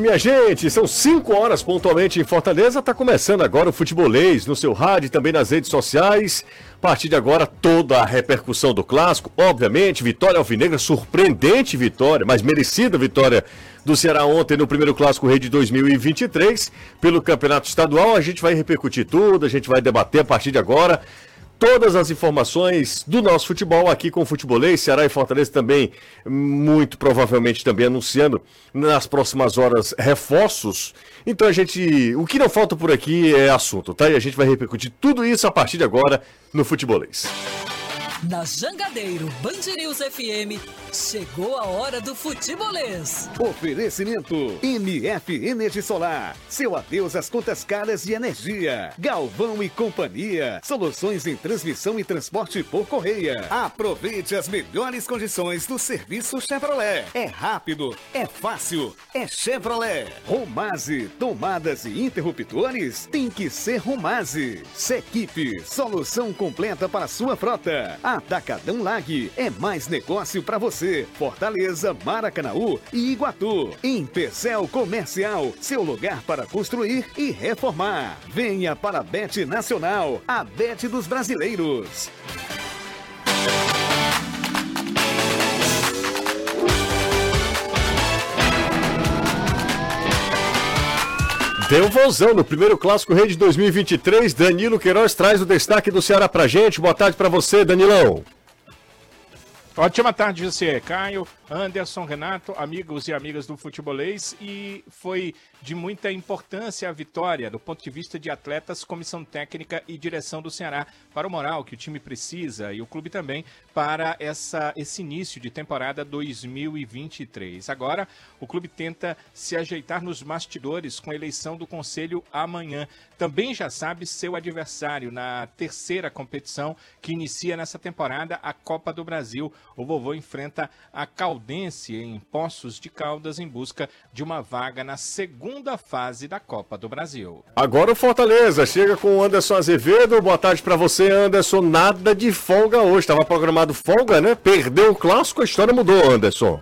Minha gente, são 5 horas pontualmente em Fortaleza. Está começando agora o Futebolês no seu rádio e também nas redes sociais. A partir de agora, toda a repercussão do clássico. Obviamente, vitória alvinegra, surpreendente vitória, mas merecida vitória do Ceará ontem no primeiro clássico rei de 2023 pelo Campeonato Estadual. A gente vai repercutir tudo, a gente vai debater a partir de agora todas as informações do nosso futebol aqui com o Futebolês, Ceará e Fortaleza também, muito provavelmente também anunciando nas próximas horas reforços. Então a gente, o que não falta por aqui é assunto, tá? E a gente vai repercutir tudo isso a partir de agora no Futebolês. Na Jangadeiro Band FM, chegou a hora do futebolês. Oferecimento MF Energia Solar. Seu adeus às contas caras de energia. Galvão e Companhia. Soluções em transmissão e transporte por correia. Aproveite as melhores condições do serviço Chevrolet. É rápido, é fácil, é Chevrolet. Romase, tomadas e interruptores tem que ser Romase. Sequipe, solução completa para sua frota. Atacadão Lag é mais negócio para você. Fortaleza, Maracanaú e Iguatu. Empecel Comercial, seu lugar para construir e reformar. Venha para a Bet Nacional, a Bet dos brasileiros. Deu vozão no primeiro Clássico Rei de 2023. Danilo Queiroz traz o destaque do Ceará pra gente. Boa tarde para você, Danilão. Ótima tarde, você, Caio, Anderson, Renato, amigos e amigas do futebolês. E foi de muita importância a vitória do ponto de vista de atletas, comissão técnica e direção do Ceará para o moral que o time precisa e o clube também para essa, esse início de temporada 2023. Agora, o clube tenta se ajeitar nos bastidores com a eleição do conselho amanhã. Também já sabe seu adversário na terceira competição que inicia nessa temporada, a Copa do Brasil. O vovô enfrenta a Caldense em Poços de Caldas em busca de uma vaga na segunda segunda fase da Copa do Brasil. Agora o Fortaleza chega com o Anderson Azevedo. Boa tarde para você, Anderson. Nada de folga hoje. Estava programado folga, né? Perdeu o clássico, a história mudou, Anderson.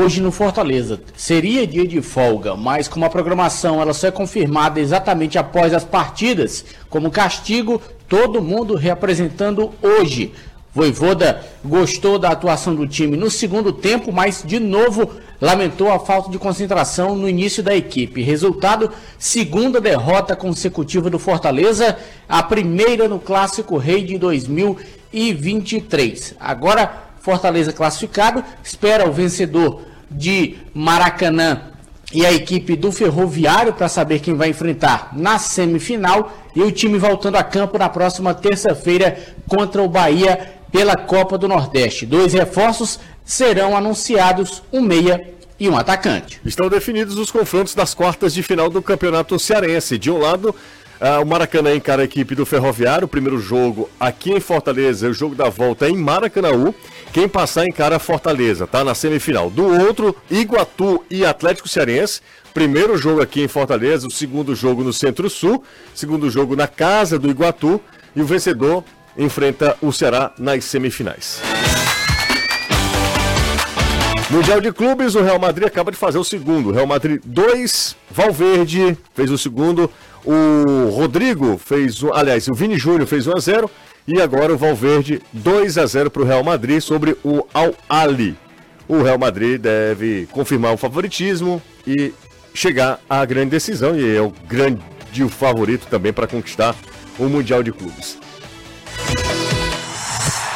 Hoje no Fortaleza seria dia de folga, mas como a programação ela só é confirmada exatamente após as partidas, como castigo, todo mundo reapresentando hoje. Voivoda gostou da atuação do time no segundo tempo, mas de novo lamentou a falta de concentração no início da equipe. Resultado: segunda derrota consecutiva do Fortaleza, a primeira no Clássico Rei de 2023. Agora, Fortaleza classificado, espera o vencedor de Maracanã e a equipe do Ferroviário para saber quem vai enfrentar na semifinal e o time voltando a campo na próxima terça-feira contra o Bahia pela Copa do Nordeste. Dois reforços serão anunciados, um meia e um atacante. Estão definidos os confrontos das quartas de final do Campeonato Cearense. De um lado, uh, o Maracanã encara a equipe do Ferroviário, o primeiro jogo aqui em Fortaleza, o jogo da volta é em Maracanãú. Quem passar encara Fortaleza, tá? Na semifinal. Do outro, Iguatu e Atlético Cearense. Primeiro jogo aqui em Fortaleza, o segundo jogo no Centro-Sul, segundo jogo na casa do Iguatu e o vencedor enfrenta o Ceará nas semifinais. Mundial de Clubes, o Real Madrid acaba de fazer o segundo. Real Madrid 2, Valverde fez o segundo. O Rodrigo fez, aliás, o Vini Júnior fez 1 a 0 e agora o Valverde 2 a 0 para o Real Madrid sobre o Al Ali. O Real Madrid deve confirmar o favoritismo e chegar à grande decisão e é o grande favorito também para conquistar o Mundial de Clubes.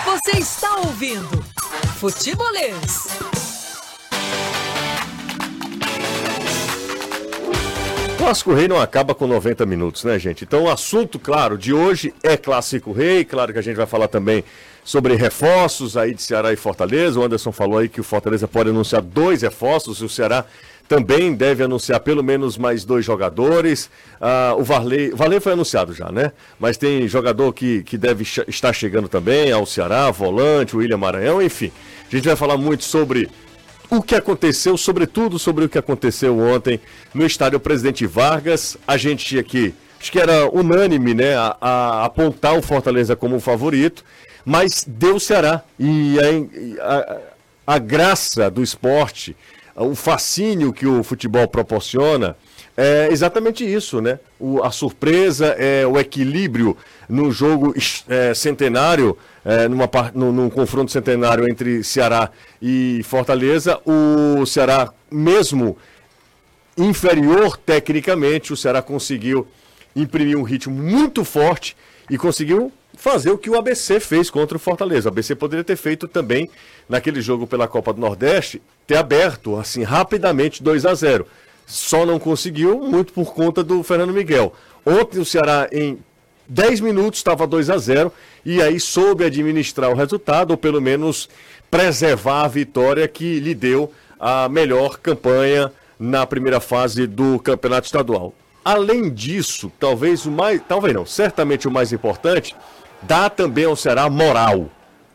Você está ouvindo Futebolês. Clássico Rei não acaba com 90 minutos, né, gente? Então, o assunto, claro, de hoje é Clássico Rei. Claro que a gente vai falar também sobre reforços aí de Ceará e Fortaleza. O Anderson falou aí que o Fortaleza pode anunciar dois reforços, o Ceará também deve anunciar pelo menos mais dois jogadores. Ah, o Varley, Varley foi anunciado já, né? Mas tem jogador que, que deve estar chegando também ao Ceará, volante, o William Maranhão, enfim. A gente vai falar muito sobre o que aconteceu, sobretudo sobre o que aconteceu ontem no estádio Presidente Vargas. A gente aqui, acho que era unânime, né, a, a apontar o Fortaleza como favorito, mas deu o Ceará. E a, a, a graça do esporte, o fascínio que o futebol proporciona é exatamente isso, né? O, a surpresa, é o equilíbrio no jogo é, centenário, é, numa, num, num confronto centenário entre Ceará e Fortaleza. O Ceará, mesmo inferior tecnicamente, o Ceará conseguiu imprimir um ritmo muito forte e conseguiu fazer o que o ABC fez contra o Fortaleza. O ABC poderia ter feito também naquele jogo pela Copa do Nordeste, ter aberto assim rapidamente 2 a 0 só não conseguiu muito por conta do Fernando Miguel. Ontem o Ceará em 10 minutos estava 2 a 0 e aí soube administrar o resultado, ou pelo menos preservar a vitória que lhe deu a melhor campanha na primeira fase do Campeonato Estadual. Além disso, talvez o mais, talvez não, certamente o mais importante, dá também ao Ceará moral.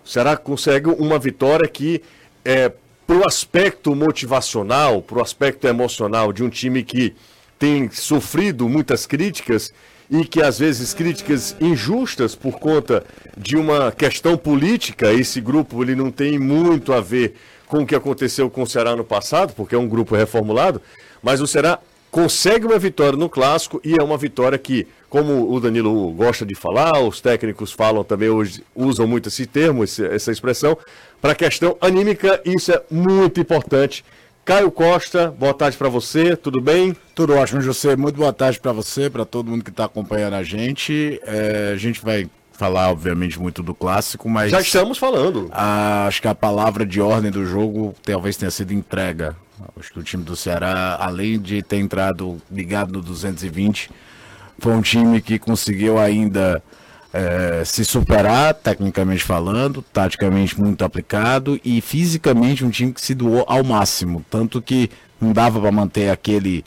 O Ceará consegue uma vitória que é, para o aspecto motivacional, para o aspecto emocional de um time que tem sofrido muitas críticas e que às vezes críticas injustas por conta de uma questão política. Esse grupo ele não tem muito a ver com o que aconteceu com o Ceará no passado, porque é um grupo reformulado, mas o Ceará consegue uma vitória no clássico e é uma vitória que, como o Danilo gosta de falar, os técnicos falam também hoje, usam muito esse termo, essa expressão, para a questão anímica, isso é muito importante. Caio Costa, boa tarde para você, tudo bem? Tudo ótimo, José. Muito boa tarde para você, para todo mundo que está acompanhando a gente. É, a gente vai falar, obviamente, muito do clássico, mas. Já estamos falando. A, acho que a palavra de ordem do jogo talvez tenha sido entrega. Acho que o time do Ceará, além de ter entrado ligado no 220, foi um time que conseguiu ainda é, se superar, tecnicamente falando, taticamente muito aplicado e fisicamente um time que se doou ao máximo. Tanto que não dava para manter aquele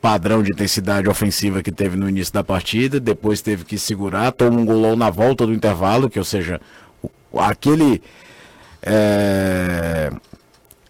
padrão de intensidade ofensiva que teve no início da partida, depois teve que segurar, tomou um golão na volta do intervalo, que ou seja, aquele é,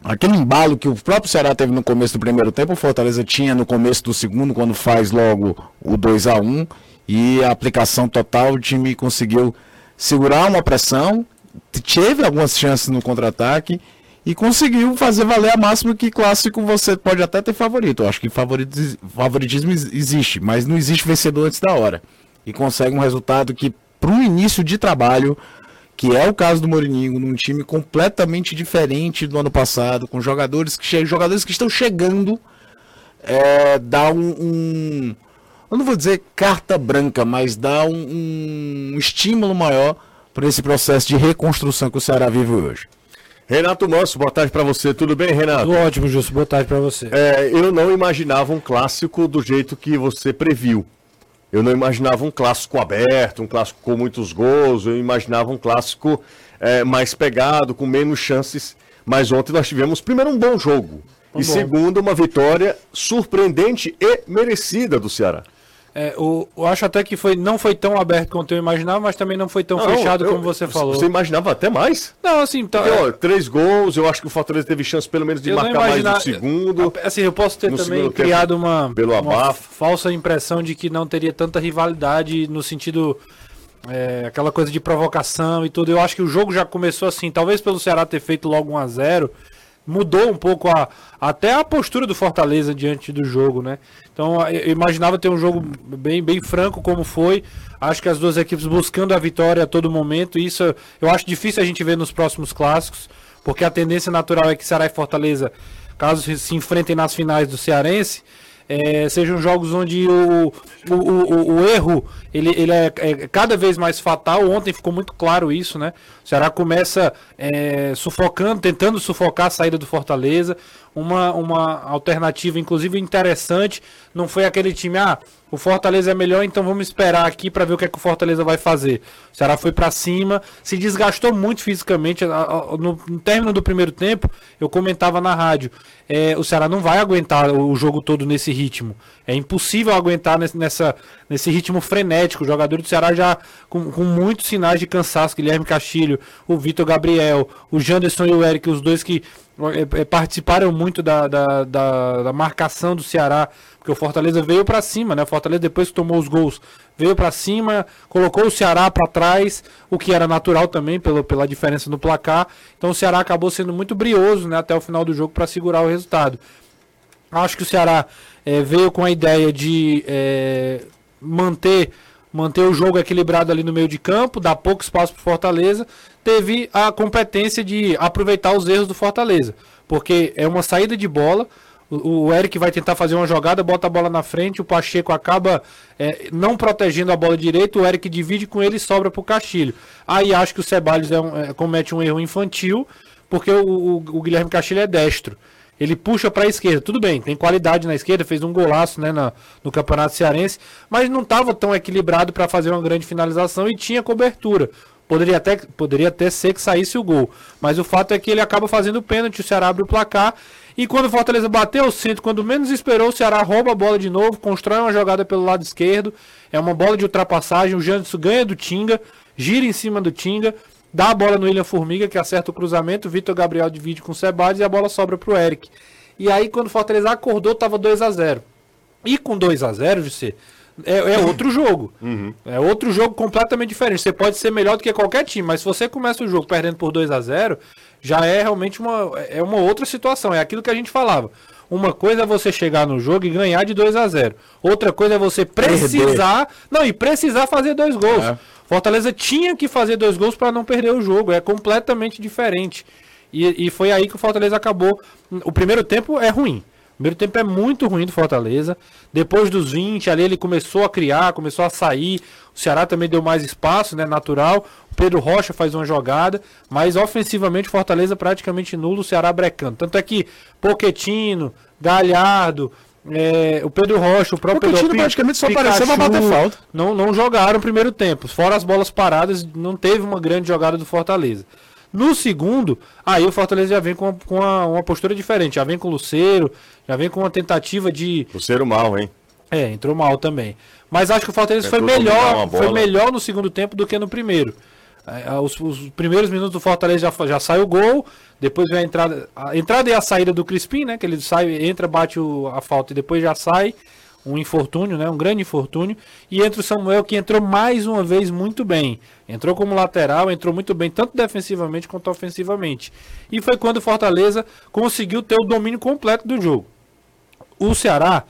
aquele embalo que o próprio Ceará teve no começo do primeiro tempo, o Fortaleza tinha no começo do segundo, quando faz logo o 2 a 1 e a aplicação total, o time conseguiu segurar uma pressão, teve algumas chances no contra-ataque e conseguiu fazer valer a máxima que clássico você pode até ter favorito. Eu acho que favoritismo existe, mas não existe vencedor antes da hora. E consegue um resultado que, para um início de trabalho, que é o caso do Mourinho, num time completamente diferente do ano passado, com jogadores que, jogadores que estão chegando, é, dá um, um eu não vou dizer carta branca, mas dá um, um estímulo maior para esse processo de reconstrução que o Ceará vive hoje. Renato Manso, boa tarde para você. Tudo bem, Renato? Tudo ótimo, Justo. Boa tarde para você. É, eu não imaginava um clássico do jeito que você previu. Eu não imaginava um clássico aberto, um clássico com muitos gols. Eu imaginava um clássico é, mais pegado, com menos chances. Mas ontem nós tivemos, primeiro, um bom jogo. Um e bom. segundo, uma vitória surpreendente e merecida do Ceará. É, o, eu acho até que foi, não foi tão aberto quanto eu imaginava, mas também não foi tão não, fechado eu, como você falou. Você imaginava até mais? Não, assim, tá. Porque, ó, três gols, eu acho que o Fortaleza teve chance pelo menos de marcar imagina... mais no segundo. Assim, eu posso ter também criado uma, uma falsa impressão de que não teria tanta rivalidade no sentido. É, aquela coisa de provocação e tudo. Eu acho que o jogo já começou assim, talvez pelo Ceará ter feito logo 1 a 0 mudou um pouco a, até a postura do Fortaleza diante do jogo, né? Então eu imaginava ter um jogo bem, bem franco como foi. Acho que as duas equipes buscando a vitória a todo momento. Isso eu acho difícil a gente ver nos próximos clássicos, porque a tendência natural é que Ceará e Fortaleza, caso se enfrentem nas finais do Cearense, é, sejam jogos onde o, o, o, o, erro ele, ele é, é, cada vez mais fatal. Ontem ficou muito claro isso, né? O Ceará começa é, sufocando, tentando sufocar a saída do Fortaleza. Uma, uma alternativa, inclusive, interessante. Não foi aquele time, ah, o Fortaleza é melhor, então vamos esperar aqui para ver o que é que o Fortaleza vai fazer. O Ceará foi para cima, se desgastou muito fisicamente. No, no término do primeiro tempo, eu comentava na rádio: é, o Ceará não vai aguentar o jogo todo nesse ritmo. É impossível aguentar nesse, nessa, nesse ritmo frenético. O jogador do Ceará já com, com muitos sinais de cansaço. Guilherme Castilho, o Vitor Gabriel, o Janderson e o Eric, os dois que é, é, participaram muito da, da, da, da, marcação do Ceará, porque o Fortaleza veio para cima, né? O Fortaleza depois que tomou os gols, veio para cima, colocou o Ceará para trás, o que era natural também pelo, pela diferença no placar. Então o Ceará acabou sendo muito brioso, né, até o final do jogo para segurar o resultado. Acho que o Ceará é, veio com a ideia de é, manter manter o jogo equilibrado ali no meio de campo, dar pouco espaço para Fortaleza, teve a competência de aproveitar os erros do Fortaleza, porque é uma saída de bola. O, o Eric vai tentar fazer uma jogada, bota a bola na frente, o Pacheco acaba é, não protegendo a bola direito, o Eric divide com ele e sobra para o Castilho. Aí acho que o Ceballos é um, é, comete um erro infantil, porque o, o, o Guilherme Castilho é destro. Ele puxa para a esquerda. Tudo bem, tem qualidade na esquerda, fez um golaço né, na, no Campeonato Cearense, mas não estava tão equilibrado para fazer uma grande finalização e tinha cobertura. Poderia até, poderia até ser que saísse o gol. Mas o fato é que ele acaba fazendo o pênalti, o Ceará abre o placar. E quando o Fortaleza bateu o centro, quando menos esperou, o Ceará rouba a bola de novo, constrói uma jogada pelo lado esquerdo. É uma bola de ultrapassagem. O Janderson ganha do Tinga, gira em cima do Tinga dá a bola no William Formiga, que acerta o cruzamento, o Vitor Gabriel divide com o Sebades e a bola sobra pro Eric. E aí, quando o Fortaleza acordou, tava 2 a 0 E com 2 a 0 você é, é outro jogo. Uhum. É outro jogo completamente diferente. Você pode ser melhor do que qualquer time, mas se você começa o jogo perdendo por 2 a 0 já é realmente uma, é uma outra situação. É aquilo que a gente falava. Uma coisa é você chegar no jogo e ganhar de 2 a 0 Outra coisa é você precisar. Perder. Não, e precisar fazer dois gols. É. Fortaleza tinha que fazer dois gols para não perder o jogo. É completamente diferente. E, e foi aí que o Fortaleza acabou. O primeiro tempo é ruim. Primeiro tempo é muito ruim do Fortaleza. Depois dos 20, ali ele começou a criar, começou a sair. O Ceará também deu mais espaço, né? Natural. O Pedro Rocha faz uma jogada, mas ofensivamente Fortaleza praticamente nulo, o Ceará brecando. Tanto é que Poquetino, Galhardo, é, o Pedro Rocha, o próprio Pedro Rocha, praticamente só apareceu pra bater falta. Não, não jogaram o primeiro tempo. Fora as bolas paradas, não teve uma grande jogada do Fortaleza. No segundo, aí o Fortaleza já vem com, com uma, uma, postura diferente. Já vem com o Luceiro, já vem com uma tentativa de. Luceiro mal, hein? É, entrou mal também. Mas acho que o Fortaleza foi melhor, foi melhor no segundo tempo do que no primeiro. É, os, os, primeiros minutos do Fortaleza já, já sai o gol, depois vem a entrada, a entrada e a saída do Crispim, né? Que ele sai, entra, bate o, a falta e depois já sai. Um infortúnio, né? Um grande infortúnio. E entra o Samuel, que entrou mais uma vez muito bem. Entrou como lateral, entrou muito bem, tanto defensivamente quanto ofensivamente. E foi quando o Fortaleza conseguiu ter o domínio completo do jogo. O Ceará,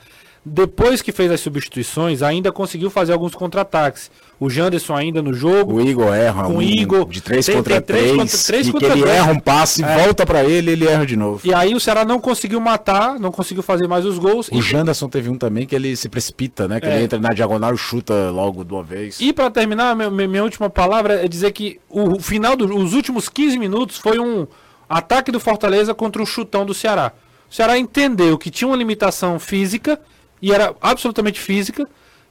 depois que fez as substituições, ainda conseguiu fazer alguns contra-ataques o Janderson ainda no jogo. O Igor erra com um, Igor, de 3 contra 3, contra 3 e que ele erra um passe, é. volta para ele, ele erra de novo. E aí o Ceará não conseguiu matar, não conseguiu fazer mais os gols. O e... Janderson teve um também que ele se precipita, né? Que é. ele entra na diagonal e chuta logo de uma vez. E para terminar, minha, minha, última palavra é dizer que o final dos últimos 15 minutos foi um ataque do Fortaleza contra um chutão do Ceará. O Ceará entendeu que tinha uma limitação física e era absolutamente física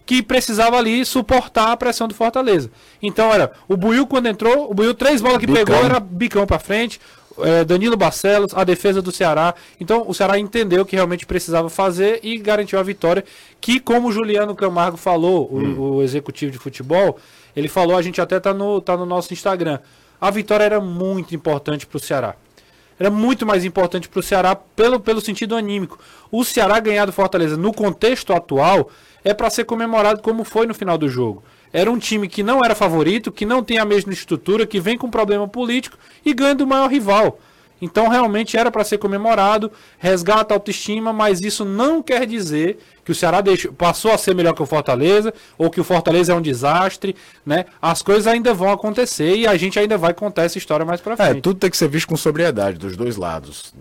que precisava ali suportar a pressão do Fortaleza. Então era o Buiu quando entrou, o Buiu três bolas que bicão. pegou era bicão para frente, é, Danilo Barcelos, a defesa do Ceará. Então o Ceará entendeu que realmente precisava fazer e garantiu a vitória. Que como o Juliano Camargo falou, hum. o, o, executivo de futebol, ele falou, a gente até tá no, tá no nosso Instagram. A vitória era muito importante para o Ceará. Era muito mais importante para o Ceará pelo, pelo sentido anímico. O Ceará ganhar do Fortaleza no contexto atual é para ser comemorado como foi no final do jogo. Era um time que não era favorito, que não tem a mesma estrutura, que vem com problema político e ganha do maior rival. Então realmente era para ser comemorado, resgata a autoestima, mas isso não quer dizer que o Ceará deixou, passou a ser melhor que o Fortaleza, ou que o Fortaleza é um desastre, né? As coisas ainda vão acontecer e a gente ainda vai contar essa história mais pra é, frente. É, tudo tem que ser visto com sobriedade, dos dois lados.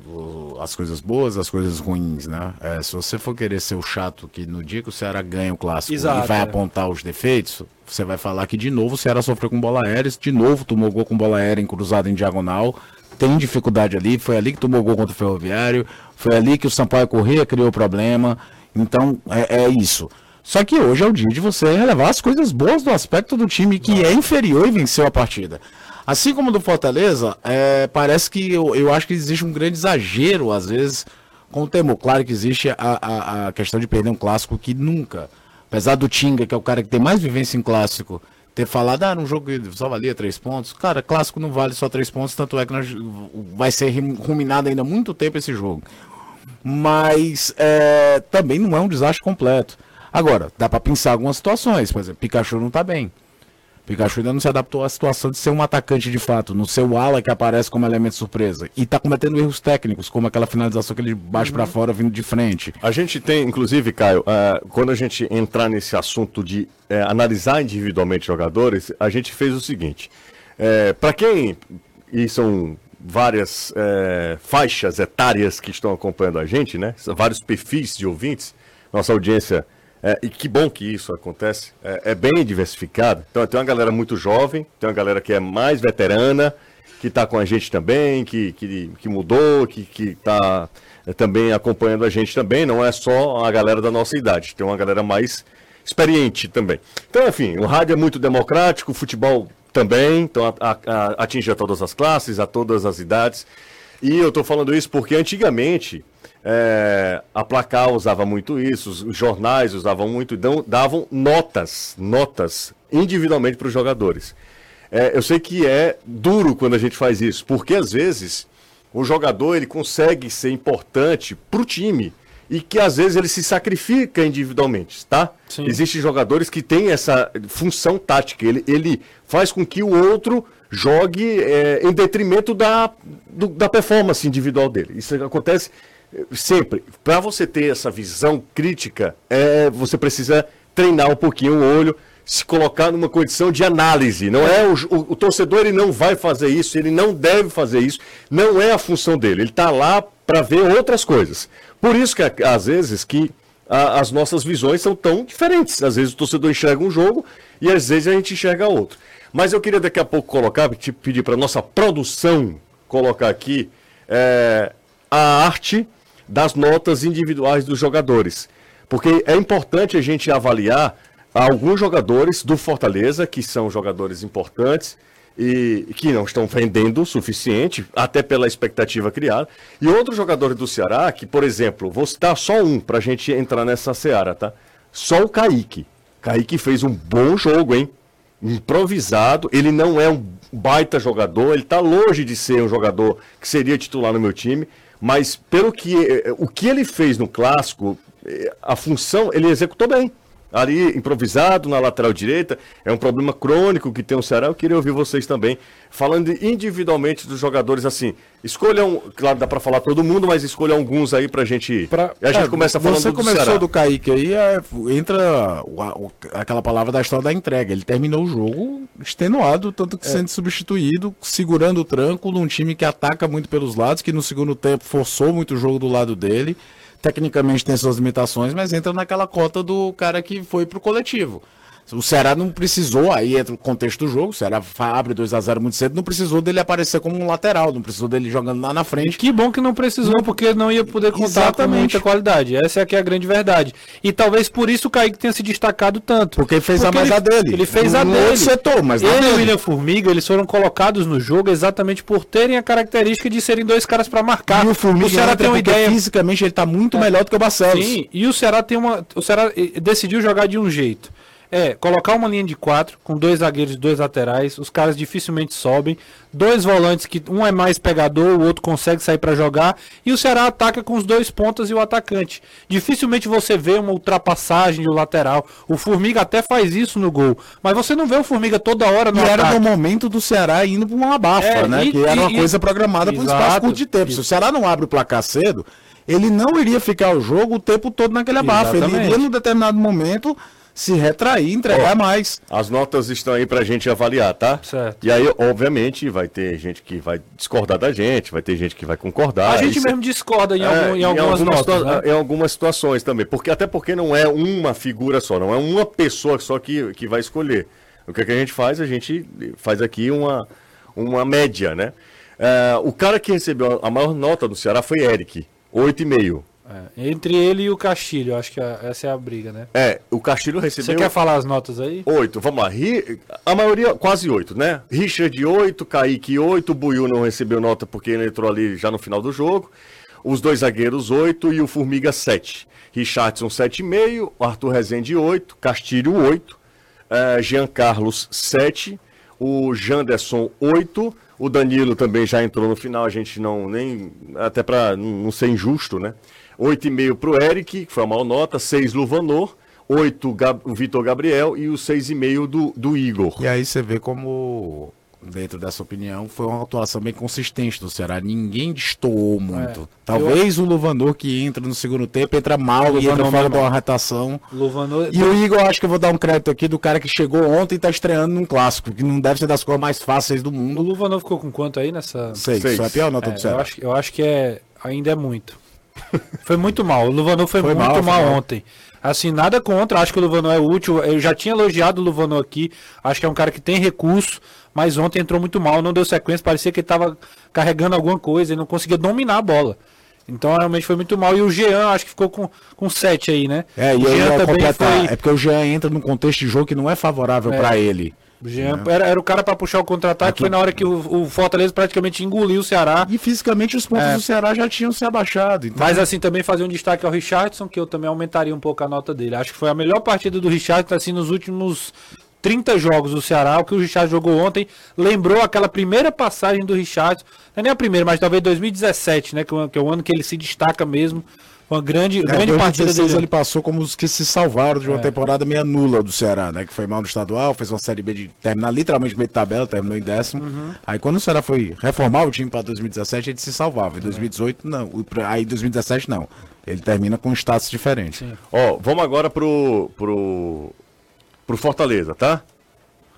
as coisas boas, as coisas ruins, né? É, se você for querer ser o chato que no dia que o Ceará ganha o clássico Exato, e vai é. apontar os defeitos, você vai falar que de novo o Ceará sofreu com bola aérea, de novo tomou gol com bola aérea em cruzada em diagonal, tem dificuldade ali, foi ali que tomou gol contra o Ferroviário, foi ali que o Sampaio Corrêa criou problema. Então, é, é, isso. Só que hoje é o dia de você relevar as coisas boas do aspecto do time que é inferior e venceu a partida. Assim como do Fortaleza, é, parece que eu, eu acho que existe um grande exagero, às vezes, com o temor. Claro que existe a, a, a questão de perder um clássico que nunca, apesar do Tinga, que é o cara que tem mais vivência em clássico, ter falado, ah, num jogo que só valia três pontos. Cara, clássico não vale só três pontos, tanto é que nós, vai ser ruminado ainda muito tempo esse jogo. Mas é, também não é um desastre completo. Agora, dá para pensar algumas situações. Por exemplo, Pikachu não tá bem. Pikachu ainda não se adaptou à situação de ser um atacante de fato, no seu ala que aparece como elemento surpresa. E tá cometendo erros técnicos, como aquela finalização que ele baixa uhum. para fora vindo de frente. A gente tem, inclusive, Caio, uh, quando a gente entrar nesse assunto de uh, analisar individualmente jogadores, a gente fez o seguinte. Uh, é, para quem, e são várias faixas etárias que estão acompanhando a gente, né? Vários perfis de ouvintes, nossa audiência é, e que bom que isso acontece. É, é, bem diversificado. Então tem uma galera muito jovem, tem uma galera que é mais veterana, que está com a gente também, que, que, que mudou, que está é, também acompanhando a gente também. Não é só a galera da nossa idade, tem uma galera mais experiente também. Então, enfim, o rádio é muito democrático, o futebol também, então a, a, atinge a todas as classes, a todas as idades. E eu estou falando isso porque antigamente é, a Placar usava muito isso, os jornais usavam muito, então davam notas, notas individualmente para os jogadores. É, eu sei que é duro quando a gente faz isso, porque às vezes o jogador ele consegue ser importante para o time e que às vezes ele se sacrifica individualmente, tá? Sim. Existem jogadores que têm essa função tática, ele, ele faz com que o outro jogue é, em detrimento da, do, da performance individual dele. Isso acontece sempre, para você ter essa visão crítica, é, você precisa treinar um pouquinho o olho, se colocar numa condição de análise. Não é o, o, o torcedor ele não vai fazer isso, ele não deve fazer isso, não é a função dele. Ele está lá para ver outras coisas. Por isso que às vezes que a, as nossas visões são tão diferentes. Às vezes o torcedor enxerga um jogo e às vezes a gente enxerga outro. Mas eu queria daqui a pouco colocar, pedir para nossa produção colocar aqui é, a arte das notas individuais dos jogadores. Porque é importante a gente avaliar alguns jogadores do Fortaleza, que são jogadores importantes e que não estão vendendo o suficiente, até pela expectativa criada, e outros jogadores do Ceará, que, por exemplo, vou citar só um para a gente entrar nessa seara, tá? Só o Kaique. Kaique fez um bom jogo, hein? Improvisado, ele não é um baita jogador, ele está longe de ser um jogador que seria titular no meu time, mas pelo que eh, o que ele fez no clássico, eh, a função ele executou bem. Ali improvisado na lateral direita, é um problema crônico que tem o Ceará. Eu queria ouvir vocês também falando individualmente dos jogadores assim. Escolham, claro, dá para falar todo mundo, mas escolha alguns aí pra gente. Pra, a gente é, começa falando você do começou Ceará. do Kaique aí, é, entra aquela palavra da história da entrega. Ele terminou o jogo extenuado, tanto que é. sendo substituído, segurando o tranco num time que ataca muito pelos lados, que no segundo tempo forçou muito o jogo do lado dele tecnicamente tem suas limitações, mas entra naquela cota do cara que foi pro coletivo. O Ceará não precisou, aí entra o contexto do jogo, o Ceará abre 2 a 0 muito cedo, não precisou dele aparecer como um lateral, não precisou dele jogando lá na frente. Que bom que não precisou, não, porque não ia poder contar exatamente. com muita qualidade. Essa é que é a grande verdade. E talvez por isso o Kaique tenha se destacado tanto. Porque fez porque a mais ele, a dele. Ele fez no a dele. setor, mas ele e o William Formiga, eles foram colocados no jogo exatamente por terem a característica de serem dois caras para marcar. E o Formiga o Ceará tem uma ideia fisicamente ele tá muito é. melhor do que o Barcelos. Sim, e o Ceará tem uma o Ceará eh, decidiu jogar de um jeito é colocar uma linha de quatro com dois zagueiros e dois laterais. Os caras dificilmente sobem. Dois volantes que um é mais pegador, o outro consegue sair para jogar. E o Ceará ataca com os dois pontas e o atacante. Dificilmente você vê uma ultrapassagem do lateral. O Formiga até faz isso no gol. Mas você não vê o Formiga toda hora no e ataque. era no momento do Ceará indo para uma abafa, é, né? E, que era uma e, coisa programada para um espaço curto de tempo. Se o Ceará não abre o placar cedo, ele não iria ficar o jogo o tempo todo naquele abafa. Ele iria num determinado momento se retrair, entregar mais. As notas estão aí pra gente avaliar, tá? Certo. E aí, obviamente, vai ter gente que vai discordar da gente, vai ter gente que vai concordar. A gente mesmo discorda em, é, algum, em algumas, em notas, situa né? Em algumas situações também. Porque, até porque não é uma figura só, não é uma pessoa só que, que vai escolher. O que, é que a gente faz? A gente faz aqui uma, uma média, né? É, o cara que recebeu a maior nota do Ceará foi Eric, 8,5. É, entre ele e o Castilho, acho que a, essa é a briga, né? É, o Castilho recebeu. Você quer falar as notas aí? Oito, vamos lá. A maioria, quase oito, né? Richard, oito, Kaique, oito, Buiu não recebeu nota porque ele entrou ali já no final do jogo. Os dois zagueiros, oito, e o Formiga, sete. Richardson, sete e meio, Arthur Rezende, oito, Castilho, oito. é, Jean Carlos 7, o Janderson 8, o Danilo também já entrou no final, a gente não nem até para não ser injusto, né? 8,5 para o Eric, que foi a maior nota, 6 Luvanor, 8 o Vitor Gabriel e o 6,5 do, do Igor. E aí você vê como dentro dessa opinião, foi uma atuação bem consistente do Ceará. Ninguém destoou muito. É. Talvez eu... o Luvanor que entra no segundo tempo entra mal e entra fora de uma retação. Luvanor... E o Igor, acho que eu vou dar um crédito aqui do cara que chegou ontem e tá estreando num clássico, que não deve ser das cores mais fáceis do mundo. O Luvanor ficou com quanto aí nessa. Seis. Seis. Foi a pior nota é, do Ceará. Eu acho, eu acho que é, ainda é muito. Foi muito mal. O Luvanor foi, foi muito mal, mal, mal ontem. Assim, nada contra, acho que o Luvanor é útil. Eu já tinha elogiado o Luvanor aqui. Acho que é um cara que tem recurso mas ontem entrou muito mal, não deu sequência, parecia que ele estava carregando alguma coisa e não conseguia dominar a bola. Então realmente foi muito mal. E o Jean, acho que ficou com, com 7 aí, né? É, e o Jean também foi... É porque o Jean entra num contexto de jogo que não é favorável é. para ele. Jean é. era, era o cara para puxar o contra-ataque. Foi na hora que o, o, Fortaleza praticamente engoliu o Ceará. E fisicamente os pontos é. do Ceará já tinham se abaixado. Então... Mas assim, também fazer um destaque ao Richardson, que eu também aumentaria um pouco a nota dele. Acho que foi a melhor partida do Richardson assim, nos últimos 30 jogos do Ceará, o que o Richard jogou ontem, lembrou aquela primeira passagem do Richard, não é nem a primeira, mas talvez 2017, né, que é o ano que ele se destaca mesmo. Uma grande, é, grande partida dele. ele passou como os que se salvaram de uma é. temporada meia nula do Ceará, né? Que foi mal no estadual, fez uma série B de terminar literalmente meio de tabela, terminou em décimo. Uhum. Aí quando o Ceará foi reformar o time para 2017, ele se salvava. Em 2018, não. Aí em 2017, não. Ele termina com um status diferente. Ó, vamos agora pro, pro pro Fortaleza, tá?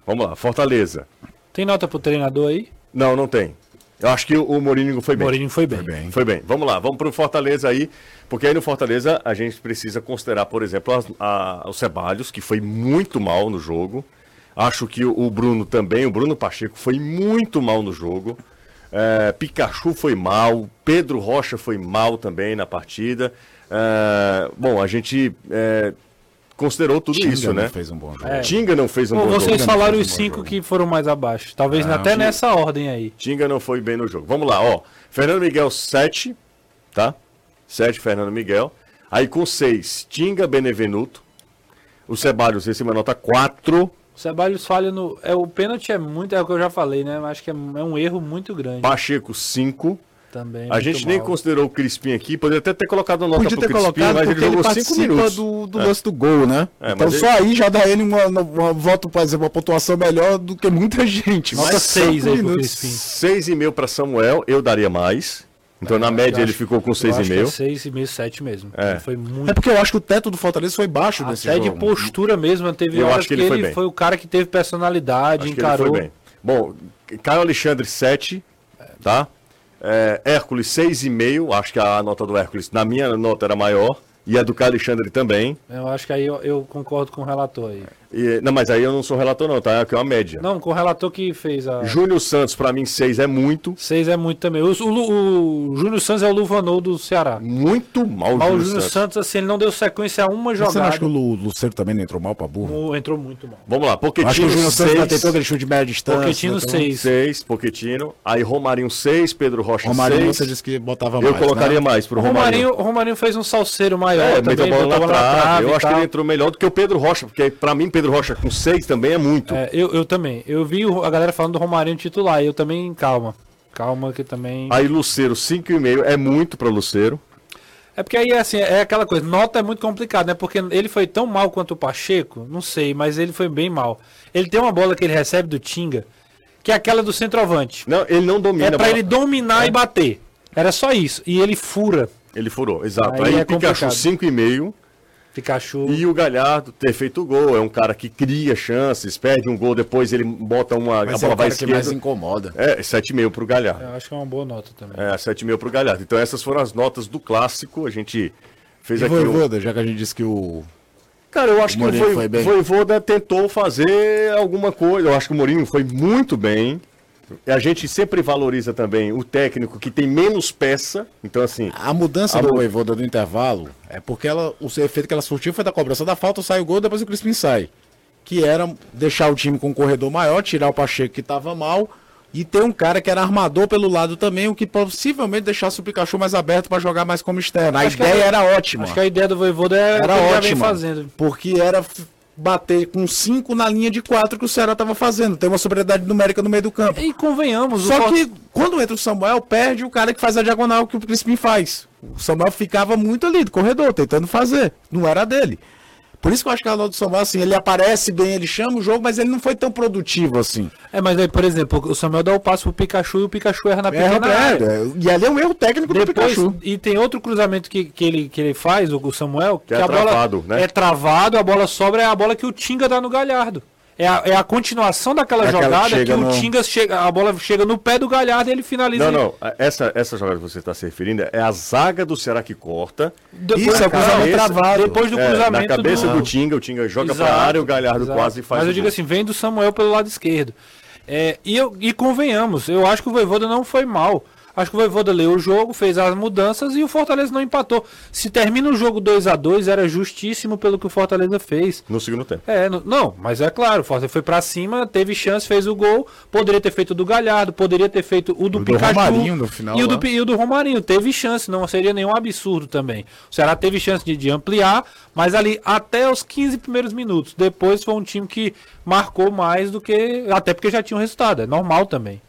Vamos lá, Fortaleza. Tem nota pro treinador aí? Não, não tem. Eu acho que o Mourinho foi bem. Mourinho foi bem. Foi bem. Foi bem. Vamos lá, vamos pro Fortaleza aí, porque aí no Fortaleza a gente precisa considerar, por exemplo, as, a, o Ceballos, que foi muito mal no jogo. Acho que o, o Bruno também, o Bruno Pacheco foi muito mal no jogo. É, Pikachu foi mal, Pedro Rocha foi mal também na partida. É, bom, a gente é, considerou tudo Tinga isso, né? fez um bom jogo. É. Tinga não fez um Pô, bom vocês jogo. Vocês falaram os cinco que foram mais abaixo. Talvez até Tinga, nessa ordem aí. Tinga não foi bem no jogo. Vamos lá, ó. Fernando Miguel, 7, tá? 7, Fernando Miguel. Aí com 6, Tinga Benevenuto. O Ceballos, esse é uma nota 4. O Ceballos falha no. É, o pênalti é muito, é o que eu já falei, né? Acho que é, é um erro muito grande. Pacheco, 5. Também. A gente nem considerou o Crispim aqui, poderia até ter colocado nota Podia pro ter Crispim, colocado mas ele jogou 5 minutos. do, do é. lance do gol, né? É, então só ele... aí já dá ele uma, uma voto, por exemplo, uma pontuação melhor do que muita gente. Nota 6 aí pro Crispim. 6,5 para Samuel, eu daria mais. Então, é, na média, ele ficou com 6,5. 6,5, 7 mesmo. É. Foi muito... é porque eu acho que o teto do Fortaleza foi baixo Até nesse jogo. de postura mesmo. Teve eu acho que ele, que foi, ele foi, o cara que teve personalidade, acho encarou. Bom, Caio Alexandre, 7, tá? É, Hércules 6,5, acho que a nota do Hércules, na minha nota era maior, e a do Alexandre também. Eu acho que aí eu, eu concordo com o relator aí. E, não, mas aí eu não sou relator, não, tá? É uma média. Não, com o relator que fez a. Júnior Santos, pra mim, 6 é muito. 6 é muito também. O, o, o Júnior Santos é o Luvanor do Ceará. Muito mal, Mas o Júnior Santos. Santos, assim, ele não deu sequência a uma jogada. Você não acha que o Luceiro também não entrou mal pra burro? O, entrou muito mal. Vamos lá, Poquetino. Acho que o Júnior Santos ter todo aquele chute de média distância. Poquetino 6. 6, então... Poquetino. Aí Romarinho 6, Pedro Rocha 6. Romarinho você disse que botava mais. Eu colocaria né? mais pro Romarinho. Romarinho. Romarinho fez um salseiro maior. É, também, bola na trave. Eu acho que ele entrou melhor do que o Pedro Rocha, porque pra mim, Pedro Rocha com 6 também é muito. É, eu, eu também. Eu vi a galera falando do Romarinho titular. E eu também, calma. Calma que também. Aí Luceiro, 5,5 é muito para Luceiro. É porque aí assim, é aquela coisa, nota é muito complicado, né? Porque ele foi tão mal quanto o Pacheco, não sei, mas ele foi bem mal. Ele tem uma bola que ele recebe do Tinga, que é aquela do centroavante. Não, ele não domina. É para ele dominar é. e bater. Era só isso. E ele fura. Ele furou, exato. Aí, aí é Pikachu 5,5. Pikachu. E o Galhardo ter feito o gol. É um cara que cria chances, perde um gol, depois ele bota uma. Mas a bola é vai esquerda. que mais incomoda. É, 7,5 pro Galhardo. Eu acho que é uma boa nota também. É, 7,5 pro Galhardo. Então essas foram as notas do clássico. A gente fez e aqui. Voivoda, um... já que a gente disse que o. Cara, eu acho o que o Voivoda tentou fazer alguma coisa. Eu acho que o Mourinho foi muito bem. A gente sempre valoriza também o técnico que tem menos peça. Então, assim. A mudança a do Voivoda do intervalo é porque ela, o efeito que ela surtiu foi da cobrança da falta, sai o gol, depois o Crispim sai. Que era deixar o time com um corredor maior, tirar o Pacheco que estava mal e ter um cara que era armador pelo lado também, o que possivelmente deixasse o Pikachu mais aberto para jogar mais como externo. A acho ideia a, era ótima. Acho que a ideia do Voivoda era, era ótima. Fazendo. Porque era bater com cinco na linha de quatro que o Ceará estava fazendo. Tem uma superioridade numérica no meio do campo. E convenhamos. Só que quando entra o Samuel, perde o cara que faz a diagonal que o Crispim faz. O Samuel ficava muito ali do corredor, tentando fazer. Não era dele. Por isso que eu acho que o Ronaldo Samuel, assim, ele aparece bem, ele chama o jogo, mas ele não foi tão produtivo assim. É, mas aí, por exemplo, o Samuel dá o passo pro Pikachu e o Pikachu erra na pequena erra, área. É, e ali é um erro técnico Depois, do Pikachu. E tem outro cruzamento que, que, ele, que ele faz, o Samuel, que, que é a travado, bola né? é travado, a bola sobra, é a bola que o Tinga dá no Galhardo. É a, é a continuação daquela é jogada que, que o Tingas chega, a bola chega no pé do Galhardo e ele finaliza. Não, não. Essa, essa jogada que você está se referindo é a zaga do Ceará que corta. Depois, Isso, é o cruzamento travado. Depois do cruzamento. É, na cabeça do, do Tinga, o Tinga joga para a área, o Galhardo exato. quase faz. Mas eu digo assim, vem do Samuel pelo lado esquerdo. É, e, eu, e convenhamos, eu acho que o Voivoda não foi mal. Acho que o Voivoda leu o jogo, fez as mudanças e o Fortaleza não empatou. Se termina o jogo 2 a 2 era justíssimo pelo que o Fortaleza fez. No segundo tempo. É, no, não, mas é claro, o Fortaleza foi para cima, teve chance, fez o gol, poderia ter feito o do Galhardo, poderia ter feito o do o Pikachu. Do Romarinho no final. E o, do, e o do Romarinho, teve chance, não seria nenhum absurdo também. O Ceará teve chance de, de ampliar, mas ali até os 15 primeiros minutos. Depois foi um time que marcou mais do que. Até porque já tinha um resultado, é normal também.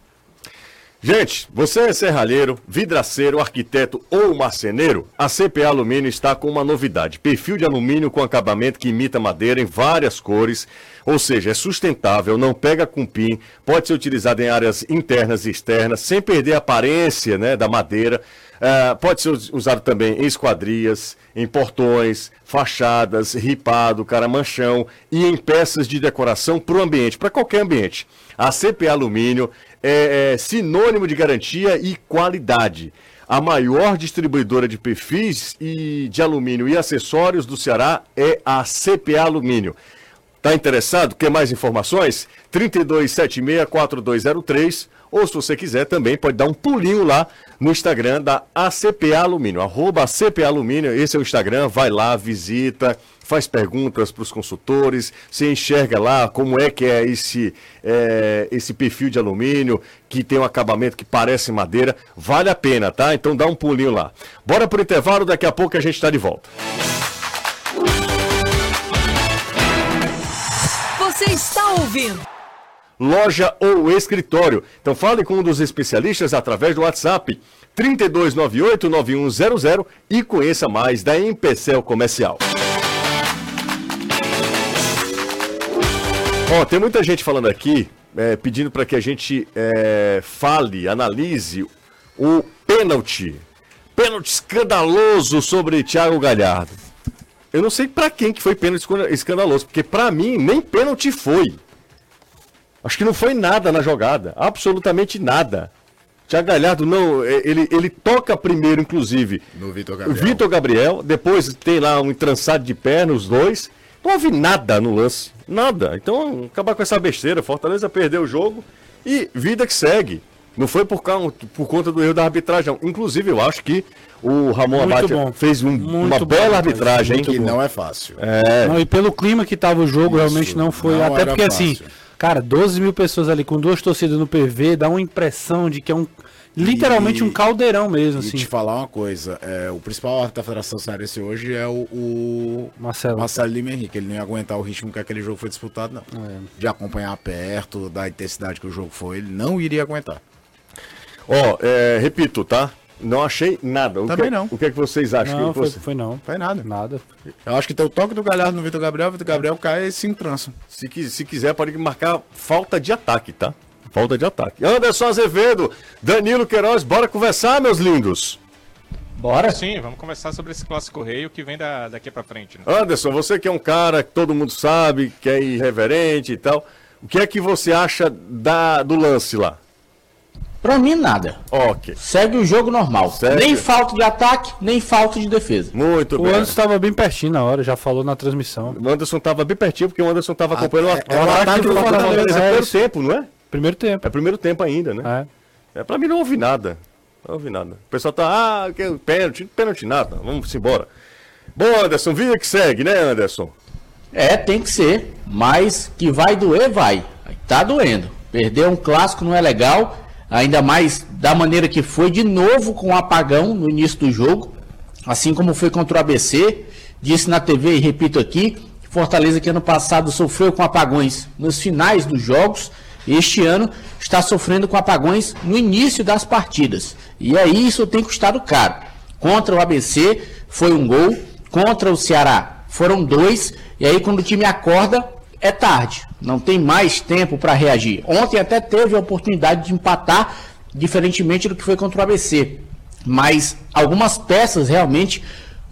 Gente, você é serralheiro, vidraceiro, arquiteto ou marceneiro? A CPA Alumínio está com uma novidade: perfil de alumínio com acabamento que imita madeira em várias cores, ou seja, é sustentável, não pega cupim, pode ser utilizado em áreas internas e externas, sem perder a aparência né, da madeira. Uh, pode ser usado também em esquadrias, em portões, fachadas, ripado, caramanchão e em peças de decoração para o ambiente, para qualquer ambiente. A CPA Alumínio é, é sinônimo de garantia e qualidade. A maior distribuidora de perfis e de alumínio e acessórios do Ceará é a CPA Alumínio. Está interessado? Quer mais informações? 3276-4203 ou se você quiser também pode dar um pulinho lá no Instagram da ACPA Alumínio, arroba ACPA Alumínio, esse é o Instagram, vai lá, visita, faz perguntas para os consultores, você enxerga lá como é que é esse, é, esse perfil de alumínio, que tem um acabamento que parece madeira, vale a pena, tá? Então dá um pulinho lá. Bora pro intervalo, daqui a pouco a gente está de volta. Você está ouvindo? Loja ou escritório. Então fale com um dos especialistas através do WhatsApp 3298-9100 e conheça mais da Empecel Comercial. Ó, tem muita gente falando aqui, é, pedindo para que a gente é, fale, analise o pênalti. Pênalti escandaloso sobre Thiago Galhardo. Eu não sei para quem que foi pênalti escandaloso, porque para mim nem pênalti foi. Acho que não foi nada na jogada, absolutamente nada. Thiago Galhardo não, é, ele, ele toca primeiro, inclusive, no Vitor Gabriel. Vitor Gabriel, depois tem lá um entrançado de perna, os dois. Não houve nada no lance. Nada. Então, acabar com essa besteira. Fortaleza perdeu o jogo e vida que segue. Não foi por, causa, por conta do erro da arbitragem. Não. Inclusive, eu acho que o Ramon Abate fez um, uma bela bom, arbitragem. Que não é fácil. É. Não, e pelo clima que estava o jogo, Isso, realmente não foi. Não até porque, assim, fácil. assim, cara, 12 mil pessoas ali com duas torcidas no PV dá uma impressão de que é um Literalmente e, um caldeirão mesmo, e assim. te falar uma coisa, é, o principal árbitro da Federação Cearense hoje é o, o Marcelo. Marcelo Lima Henrique. Ele não ia aguentar o ritmo que aquele jogo foi disputado, não. É. De acompanhar perto, da intensidade que o jogo foi, ele não iria aguentar. Ó, oh, é, repito, tá? Não achei nada. O Também que, não. O que é que vocês acham? Não, que foi, você... foi não. Foi nada. Nada. Eu acho que tem o toque do Galhardo no Vitor Gabriel, o Vitor Gabriel cai e se entrança. Se, se quiser, pode marcar falta de ataque, tá? Falta de ataque. Anderson Azevedo, Danilo Queiroz, bora conversar, meus lindos. Bora? Sim, vamos conversar sobre esse clássico rei, que vem da, daqui para frente. Né? Anderson, você que é um cara que todo mundo sabe, que é irreverente e tal, o que é que você acha da, do lance lá? Pra mim, nada. Ok. Segue o jogo normal. Segue. Nem falta de ataque, nem falta de defesa. Muito o bem. O Anderson estava bem pertinho na hora, já falou na transmissão. O Anderson estava bem pertinho, porque o Anderson estava ah, acompanhando é, é, o ataque do Fortaleza. É, primeiro tempo, não é? Primeiro tempo. É primeiro tempo ainda, né? É. é pra mim não houve nada. Não houve nada. O pessoal tá, ah, que pênalti, pênalti nada. Vamos embora. Bom, Anderson, vida que segue, né, Anderson? É, tem que ser. Mas que vai doer, vai. Tá doendo. Perder um clássico não é legal ainda mais da maneira que foi, de novo com um apagão no início do jogo, assim como foi contra o ABC. Disse na TV e repito aqui: Fortaleza que ano passado sofreu com apagões nos finais dos jogos, este ano está sofrendo com apagões no início das partidas. E aí isso tem custado caro. Contra o ABC foi um gol, contra o Ceará foram dois, e aí quando o time acorda, é tarde. Não tem mais tempo para reagir. Ontem até teve a oportunidade de empatar, diferentemente do que foi contra o ABC. Mas algumas peças realmente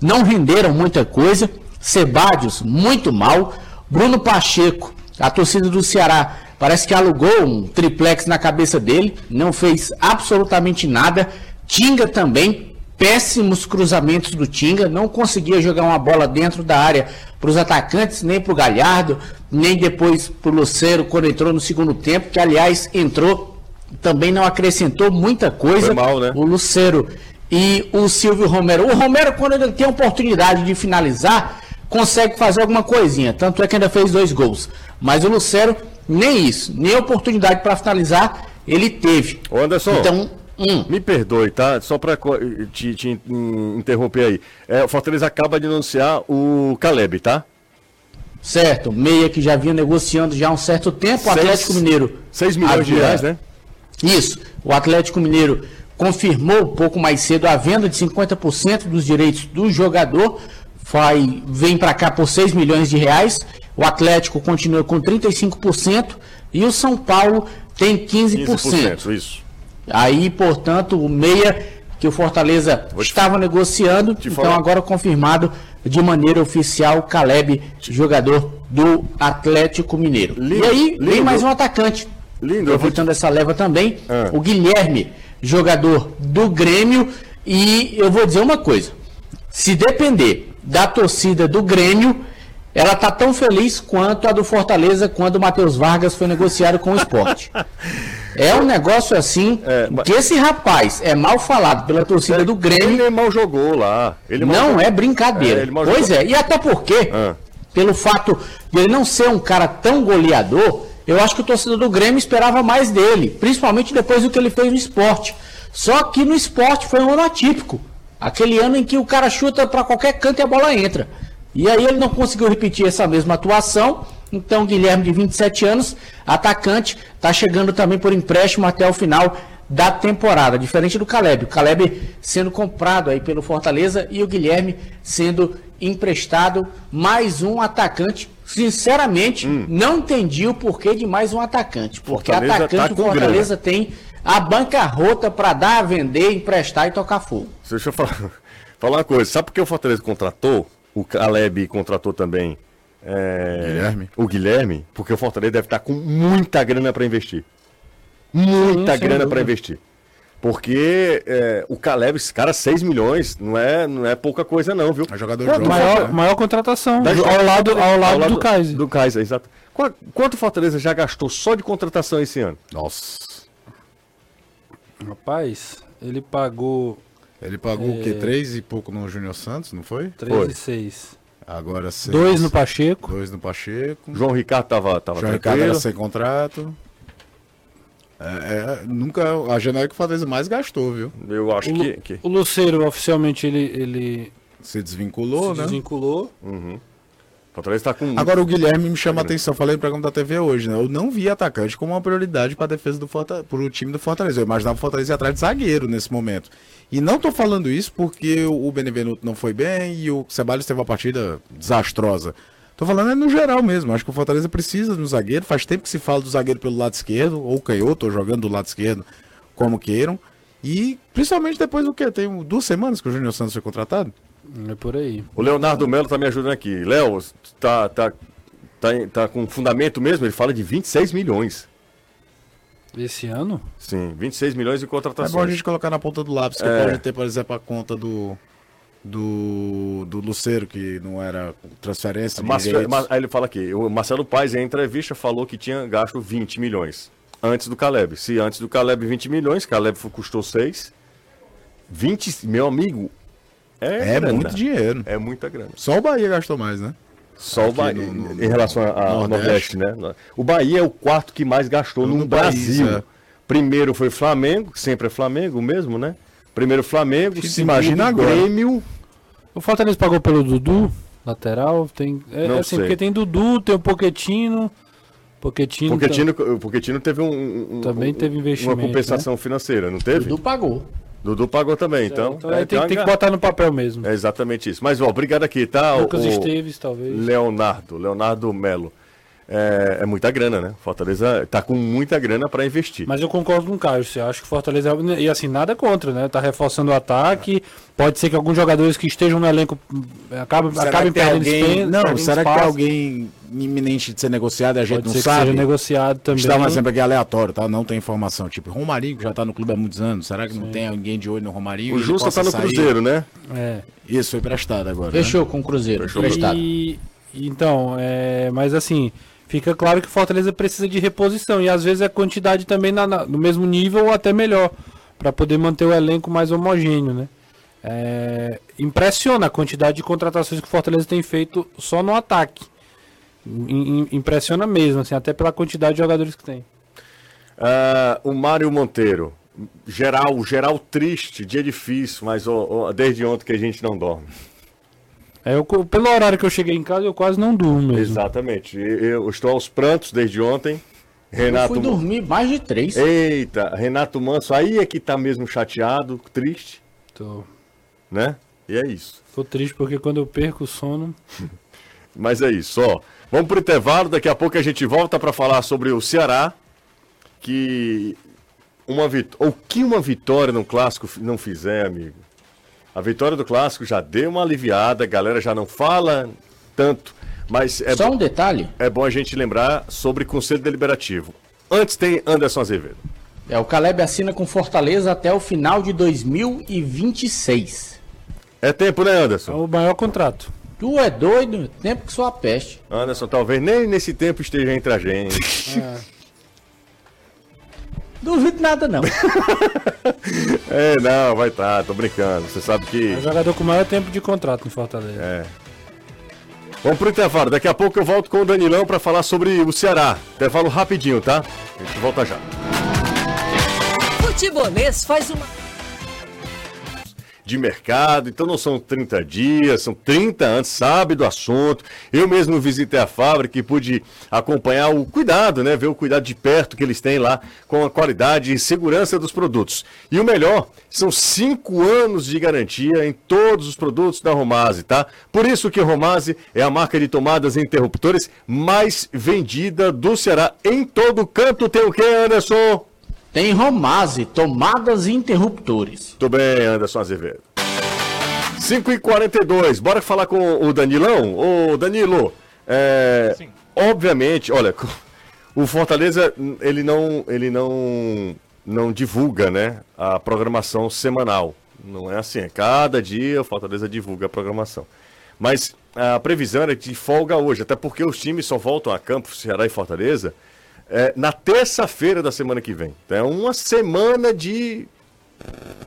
não renderam muita coisa. Sebadios, muito mal. Bruno Pacheco, a torcida do Ceará, parece que alugou um triplex na cabeça dele, não fez absolutamente nada. Tinga também, péssimos cruzamentos do Tinga, não conseguia jogar uma bola dentro da área para os atacantes, nem para o Galhardo, nem depois para o Luceiro quando entrou no segundo tempo, que aliás entrou, também não acrescentou muita coisa. Foi mal, né? O Luceiro e o Silvio Romero. O Romero, quando ele tem a oportunidade de finalizar, consegue fazer alguma coisinha. Tanto é que ainda fez dois gols. Mas o Lucero, nem isso, nem oportunidade para finalizar, ele teve. Ô Anderson. Então, hum. me perdoe, tá? Só para te, te, interromper aí. É, o Fortaleza acaba de anunciar o Caleb, tá? Certo, meia que já vinha negociando já há um certo tempo, o Atlético Mineiro. 6 milhões havia... de reais, né? Isso, o Atlético Mineiro confirmou um pouco mais cedo a venda de 50% dos direitos do jogador, vai, vem para cá por 6 milhões de reais. O Atlético continua com 35% e o São Paulo tem 15%. 15% isso. Aí, portanto, o meia que o Fortaleza estava negociando, então falar. agora confirmado de maneira oficial, Caleb, jogador do Atlético Mineiro. Lindo, e aí, lindo. vem mais um atacante. Lindo. Aproveitando essa leva também, ah. o Guilherme, jogador do Grêmio. E eu vou dizer uma coisa: se depender da torcida do Grêmio, ela tá tão feliz quanto a do Fortaleza quando o Matheus Vargas foi negociado com o esporte. É um negócio assim é, que esse rapaz é mal falado pela torcida é, do Grêmio. Ele mal jogou lá. Ele não jogou. é brincadeira. É, pois jogou. é, e até porque, ah. pelo fato de ele não ser um cara tão goleador, eu acho que o torcedor do Grêmio esperava mais dele, principalmente depois do que ele fez no esporte. Só que no esporte foi um ano atípico. Aquele ano em que o cara chuta para qualquer canto e a bola entra. E aí ele não conseguiu repetir essa mesma atuação. Então, Guilherme, de 27 anos, atacante, está chegando também por empréstimo até o final da temporada, diferente do Caleb. O Caleb sendo comprado aí pelo Fortaleza e o Guilherme sendo emprestado mais um atacante. Sinceramente, hum. não entendi o porquê de mais um atacante, porque Fortaleza atacante tá o Fortaleza grana. tem a bancarrota para dar, vender, emprestar e tocar fogo. Deixa eu falar, falar uma coisa. Sabe por que o Fortaleza contratou? O Caleb contratou também é, Guilherme. o Guilherme? Porque o Fortaleza deve estar com muita grana para investir. Muita Sim, grana para investir. Porque é, o Caleb, esse cara, 6 milhões, não é, não é pouca coisa, não, viu? É jogador de maior, né? maior contratação. Da ao, lado, ao, lado ao lado do Kaiser. Do Kaiser, exato. Quanto o Fortaleza já gastou só de contratação esse ano? Nossa. Rapaz, ele pagou. Ele pagou é... o quê? É, três e pouco no Júnior Santos, não foi? Três foi. e seis. Agora seis. Dois no Pacheco. Dois no Pacheco. João Ricardo tava, tava João Ricardo era sem contrato. É, é, nunca a janela que o Fortaleza mais gastou, viu? Eu acho o, que, que, O Luceiro, oficialmente, ele. ele... Se desvinculou, se né? Desvinculou. Uhum. Fortaleza tá com. Agora o Guilherme me chama a atenção, falei no programa da TV hoje, né? Eu não vi atacante como uma prioridade para a defesa do Fortaleza, para o time do Fortaleza. Eu imaginava o Fortaleza ir atrás de zagueiro nesse momento. E não tô falando isso porque o Benevenuto não foi bem e o Ceballos teve uma partida desastrosa. Tô falando é no geral mesmo. Acho que o Fortaleza precisa de um zagueiro. Faz tempo que se fala do zagueiro pelo lado esquerdo, ou canhoto, ou jogando do lado esquerdo, como queiram. E principalmente depois do que? Tem duas semanas que o Júnior Santos foi contratado? É por aí. O Leonardo Melo tá me ajudando aqui. Léo, tá, tá, tá, tá com fundamento mesmo? Ele fala de 26 milhões. Esse ano? Sim, 26 milhões de contratações. É bom a gente colocar na ponta do lápis, que é. pode ter, por exemplo, a conta do, do, do Luceiro, que não era transferência. Mas, aí ele fala aqui: o Marcelo Paes, em entrevista, falou que tinha gasto 20 milhões antes do Caleb. Se antes do Caleb 20 milhões, Caleb custou 6. 20, meu amigo, é, é muito dinheiro. É muita grana. Só o Bahia gastou mais, né? Só o Bahia, no, no, em relação ao Nordeste. Nordeste, né? O Bahia é o quarto que mais gastou no, no Brasil. País, é. Primeiro foi Flamengo, sempre é Flamengo mesmo, né? Primeiro Flamengo, se imagina agora. Grêmio. O Fortaleza pagou pelo Dudu? Lateral, tem. É, não assim, sei. porque tem Dudu, tem o Poquetino. Poquetino, Poquetino, tá... o Poquetino teve um, um também teve investimento, uma compensação né? financeira, não teve? Dudu pagou. Dudu pagou também, então. então é, tem, tem, que botar no papel mesmo. É exatamente isso. Mas, ó, obrigado aqui, tá? Lucas o, Esteves, talvez. Leonardo, Leonardo Melo. É, é, muita grana, né? Fortaleza tá com muita grana para investir. Mas eu concordo com o Caio. Você acha que Fortaleza. E assim, nada contra, né? Tá reforçando o ataque. Pode ser que alguns jogadores que estejam no elenco acabem, acabem perdendo alguém... Não, será espaço. que tem alguém iminente de ser negociado e a gente Pode não sabe? Que seja negociado também. Dar um exemplo aqui aleatório, tá? Não tem informação. Tipo, Romarinho, que já tá no clube há muitos anos. Será que Sim. não tem alguém de olho no Romarinho? O Justa tá no sair? Cruzeiro, né? É. Isso, foi prestado agora. Fechou né? com o Cruzeiro. Fechou. E... Então, é... mas assim fica claro que o Fortaleza precisa de reposição e às vezes a quantidade também na, na, no mesmo nível ou até melhor para poder manter o elenco mais homogêneo, né? É, impressiona a quantidade de contratações que o Fortaleza tem feito só no ataque. impressiona mesmo, assim, até pela quantidade de jogadores que tem. Uh, o Mário Monteiro, geral, geral triste, dia difícil, mas oh, oh, desde ontem que a gente não dorme. É, eu, pelo horário que eu cheguei em casa, eu quase não durmo mesmo. Exatamente. Eu estou aos prantos desde ontem. Renato... Eu fui dormir mais de três. Eita, Renato Manso, aí é que tá mesmo chateado, triste. Tô. Né? E é isso. Tô triste porque quando eu perco o sono. Mas é isso, ó. Vamos pro intervalo, daqui a pouco a gente volta para falar sobre o Ceará. Que uma vit... o que uma vitória no clássico não fizer, amigo. A vitória do clássico já deu uma aliviada, a galera já não fala tanto, mas é Só um detalhe. É bom a gente lembrar sobre Conselho Deliberativo. Antes tem Anderson Azevedo. É, o Caleb assina com Fortaleza até o final de 2026. É tempo, né, Anderson? É o maior contrato. Tu é doido? Tempo que só a peste. Anderson, talvez nem nesse tempo esteja entre a gente. É. Duvido nada, não. é, não, vai estar, tá, tô brincando. Você sabe que. É o jogador com maior tempo de contrato no Fortaleza. É. Vamos pro intervalo. Daqui a pouco eu volto com o Danilão para falar sobre o Ceará. Intervalo rapidinho, tá? A gente volta já. Futebolês faz uma de mercado, então não são 30 dias, são 30 anos, sabe do assunto. Eu mesmo visitei a fábrica e pude acompanhar o cuidado, né? Ver o cuidado de perto que eles têm lá com a qualidade e segurança dos produtos. E o melhor, são 5 anos de garantia em todos os produtos da Romase, tá? Por isso que Romase é a marca de tomadas e interruptores mais vendida do Ceará. Em todo canto tem o que, Anderson? Tem Romase, tomadas e interruptores. Tudo bem, Anderson Azevedo. 5 e 42 bora falar com o Danilão. Ô, Danilo, é, obviamente, olha, o Fortaleza, ele não, ele não, não divulga, né, a programação semanal. Não é assim, é cada dia o Fortaleza divulga a programação. Mas a previsão era de folga hoje, até porque os times só voltam a campo, Ceará e Fortaleza, é, na terça-feira da semana que vem. Então, é uma semana de,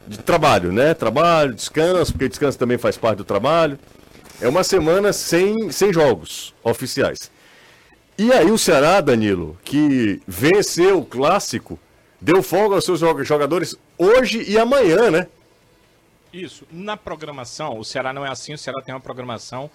de trabalho, né? Trabalho, descanso, porque descanso também faz parte do trabalho. É uma semana sem, sem jogos oficiais. E aí o Ceará, Danilo, que venceu o clássico, deu folga aos seus jogadores hoje e amanhã, né? Isso. Na programação, o Ceará não é assim, o Ceará tem uma programação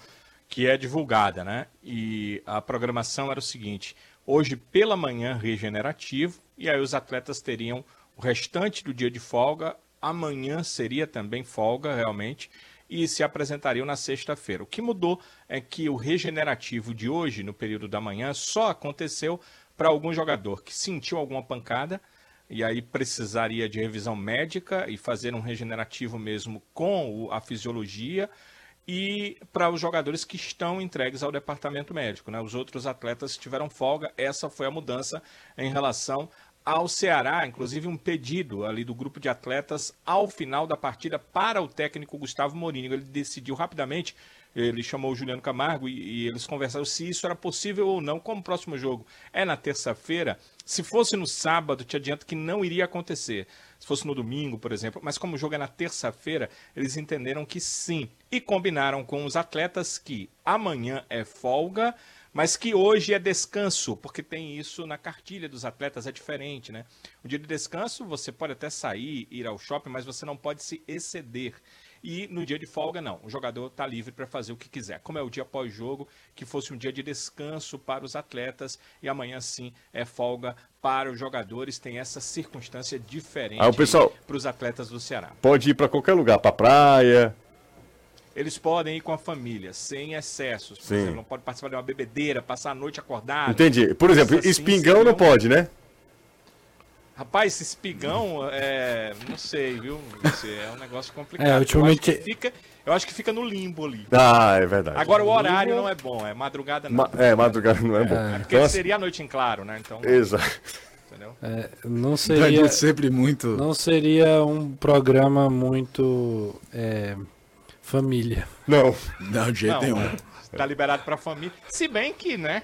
que é divulgada, né? E a programação era o seguinte: hoje pela manhã regenerativo, e aí os atletas teriam o restante do dia de folga, amanhã seria também folga realmente, e se apresentariam na sexta-feira. O que mudou é que o regenerativo de hoje, no período da manhã, só aconteceu para algum jogador que sentiu alguma pancada e aí precisaria de revisão médica e fazer um regenerativo mesmo com a fisiologia e para os jogadores que estão entregues ao departamento médico. Né? Os outros atletas tiveram folga, essa foi a mudança em relação ao Ceará, inclusive um pedido ali do grupo de atletas ao final da partida para o técnico Gustavo Mourinho. Ele decidiu rapidamente, ele chamou o Juliano Camargo e, e eles conversaram se isso era possível ou não. Como o próximo jogo é na terça-feira, se fosse no sábado, te adianto que não iria acontecer se fosse no domingo, por exemplo, mas como o jogo é na terça-feira, eles entenderam que sim. E combinaram com os atletas que amanhã é folga, mas que hoje é descanso, porque tem isso na cartilha dos atletas, é diferente, né? O dia de descanso você pode até sair, ir ao shopping, mas você não pode se exceder. E no dia de folga, não. O jogador está livre para fazer o que quiser. Como é o dia pós-jogo, que fosse um dia de descanso para os atletas e amanhã sim é folga para os jogadores. Tem essa circunstância diferente para os atletas do Ceará. Pode ir para qualquer lugar, para praia, eles podem ir com a família, sem excessos. Por Sim. exemplo, não pode participar de uma bebedeira, passar a noite acordado. Entendi. Por exemplo, assim, espingão não pode, né? Rapaz, esse espigão, é... não sei, viu? é um negócio complicado. É, ultimamente... eu, acho fica... eu acho que fica no limbo ali. Ah, é verdade. Agora o horário não é bom, é madrugada não. Ma... É, madrugada não é bom. É, é porque então, seria a noite em claro, né? Então... Exato. É, não seria sempre muito. Não seria um programa muito é, família. Não. Não, de jeito nenhum. Tá liberado pra família. Se bem que, né?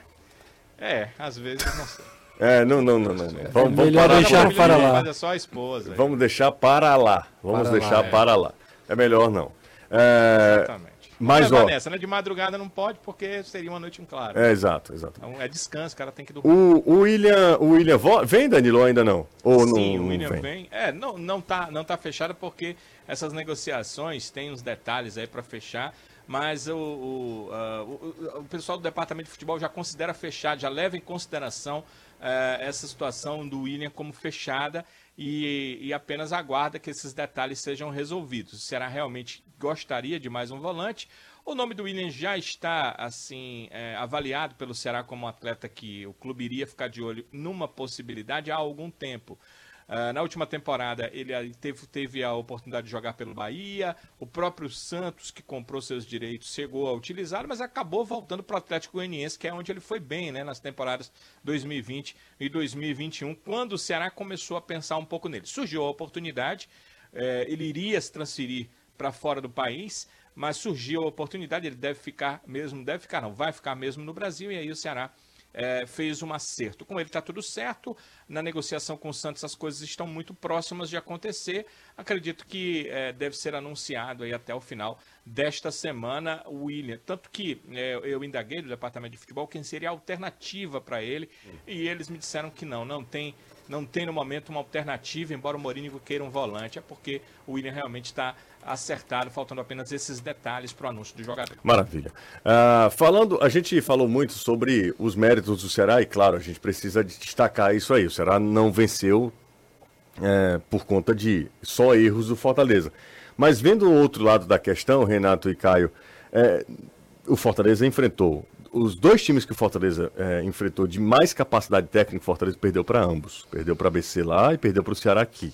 É, às vezes não sei. É, não, não, não, não. Vamos, vamos parar deixar para lá. Mas é só a esposa. Vamos deixar para lá. Vamos para deixar lá, é. para lá. É melhor não. É... Exatamente. Mas, ó, nessa, né? De madrugada não pode, porque seria uma noite em claro. É, exato, exato. Então é descanso, o cara tem que dormir. O, o William, o William vem, Danilo, ainda não? Ou Sim, não, o William vem? vem? É, não, não tá, não tá fechado porque essas negociações têm uns detalhes aí para fechar mas o, o, uh, o, o, pessoal do departamento de futebol já considera fechado, já leva em consideração essa situação do William como fechada e, e, apenas aguarda que esses detalhes sejam resolvidos. Será realmente gostaria de mais um volante? O nome do William já está assim é, avaliado pelo Ceará como um atleta que o clube iria ficar de olho numa possibilidade há algum tempo. Uh, na última temporada, ele teve, teve, a oportunidade de jogar pelo Bahia. O próprio Santos, que comprou seus direitos, chegou a utilizar, mas acabou voltando para o Atlético Goianiense, que é onde ele foi bem né, nas temporadas 2020 e 2021, quando o Ceará começou a pensar um pouco nele. Surgiu a oportunidade, eh, ele iria se transferir para fora do país, mas surgiu a oportunidade, ele deve ficar mesmo, deve ficar não, vai ficar mesmo no Brasil, e aí o Ceará é, fez um acerto. Com ele está tudo certo. Na negociação com o Santos as coisas estão muito próximas de acontecer. Acredito que é, deve ser anunciado aí até o final desta semana o William. Tanto que é, eu indaguei do departamento de futebol quem seria a alternativa para ele e eles me disseram que não, não tem não tem no momento uma alternativa, embora o Mourinho queira um volante, é porque o William realmente está acertado, faltando apenas esses detalhes para o anúncio do jogador. Maravilha. Uh, falando, a gente falou muito sobre os méritos do Ceará, e claro, a gente precisa destacar isso aí. O Ceará não venceu é, por conta de só erros do Fortaleza. Mas vendo o outro lado da questão, Renato e Caio, é, o Fortaleza enfrentou os dois times que o Fortaleza é, enfrentou de mais capacidade técnica, o Fortaleza perdeu para ambos. Perdeu para a BC lá e perdeu para o Ceará aqui.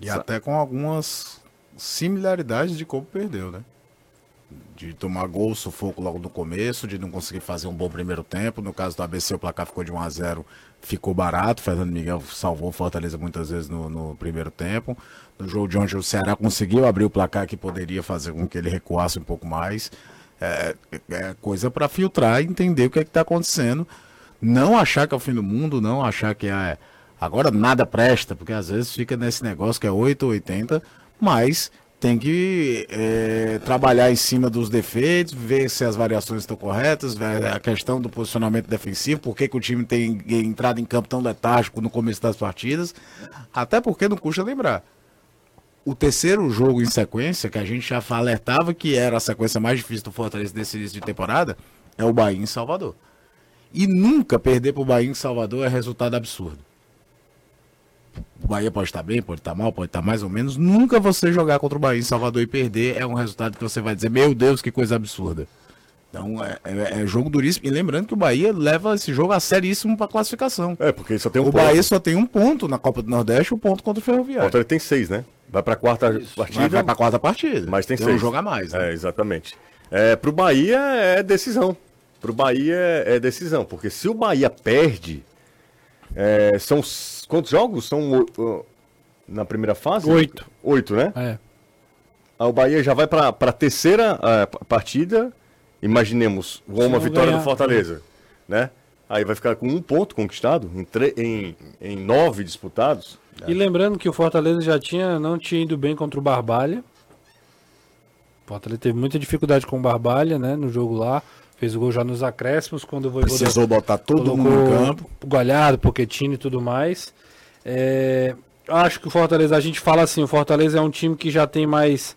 E Sa até com algumas similaridades de como perdeu, né? De tomar gol, sufoco logo no começo, de não conseguir fazer um bom primeiro tempo. No caso do ABC, o placar ficou de 1 a 0 ficou barato. Fernando Miguel salvou Fortaleza muitas vezes no, no primeiro tempo. No jogo de ontem, o Ceará conseguiu abrir o placar que poderia fazer com que ele recuasse um pouco mais. É, é coisa para filtrar e entender o que é está acontecendo. Não achar que é o fim do mundo, não achar que é. Agora nada presta, porque às vezes fica nesse negócio que é 8 ou 80, mas tem que é, trabalhar em cima dos defeitos, ver se as variações estão corretas, ver a questão do posicionamento defensivo, por que, o time tem entrado em campo tão letárgico no começo das partidas. Até porque não custa lembrar o terceiro jogo em sequência, que a gente já alertava que era a sequência mais difícil do Fortaleza nesse início de temporada, é o Bahia em Salvador. E nunca perder para o Bahia em Salvador é resultado absurdo. O Bahia pode estar bem, pode estar mal, pode estar mais ou menos. Nunca você jogar contra o Bahia em Salvador e perder é um resultado que você vai dizer, meu Deus, que coisa absurda. Então é, é, é, jogo duríssimo. E lembrando que o Bahia leva esse jogo a seríssimo para classificação. É, porque só tem um o ponto. O Bahia só tem um ponto na Copa do Nordeste, um ponto contra o Ferroviário. Então ele tem seis, né? Vai para a quarta Isso. partida. Vai, vai para a quarta partida. Mas tem, tem seis. um jogo a mais. Né? É, exatamente. É, para o Bahia é decisão. Para o Bahia é, é decisão. Porque se o Bahia perde, é, são quantos jogos? São na primeira fase? Oito. Oito, né? É. Ah, o Bahia já vai para a terceira uh, partida Imaginemos uma vitória ganhar, do Fortaleza, né? Aí vai ficar com um ponto conquistado em, em, em nove disputados. E lembrando que o Fortaleza já tinha, não tinha ido bem contra o Barbalha. O Fortaleza teve muita dificuldade com o Barbalha, né? No jogo lá. Fez o gol já nos acréscimos, quando o Precisou botar todo mundo no campo. Galhardo, Pochettino e tudo mais. É, acho que o Fortaleza, a gente fala assim, o Fortaleza é um time que já tem mais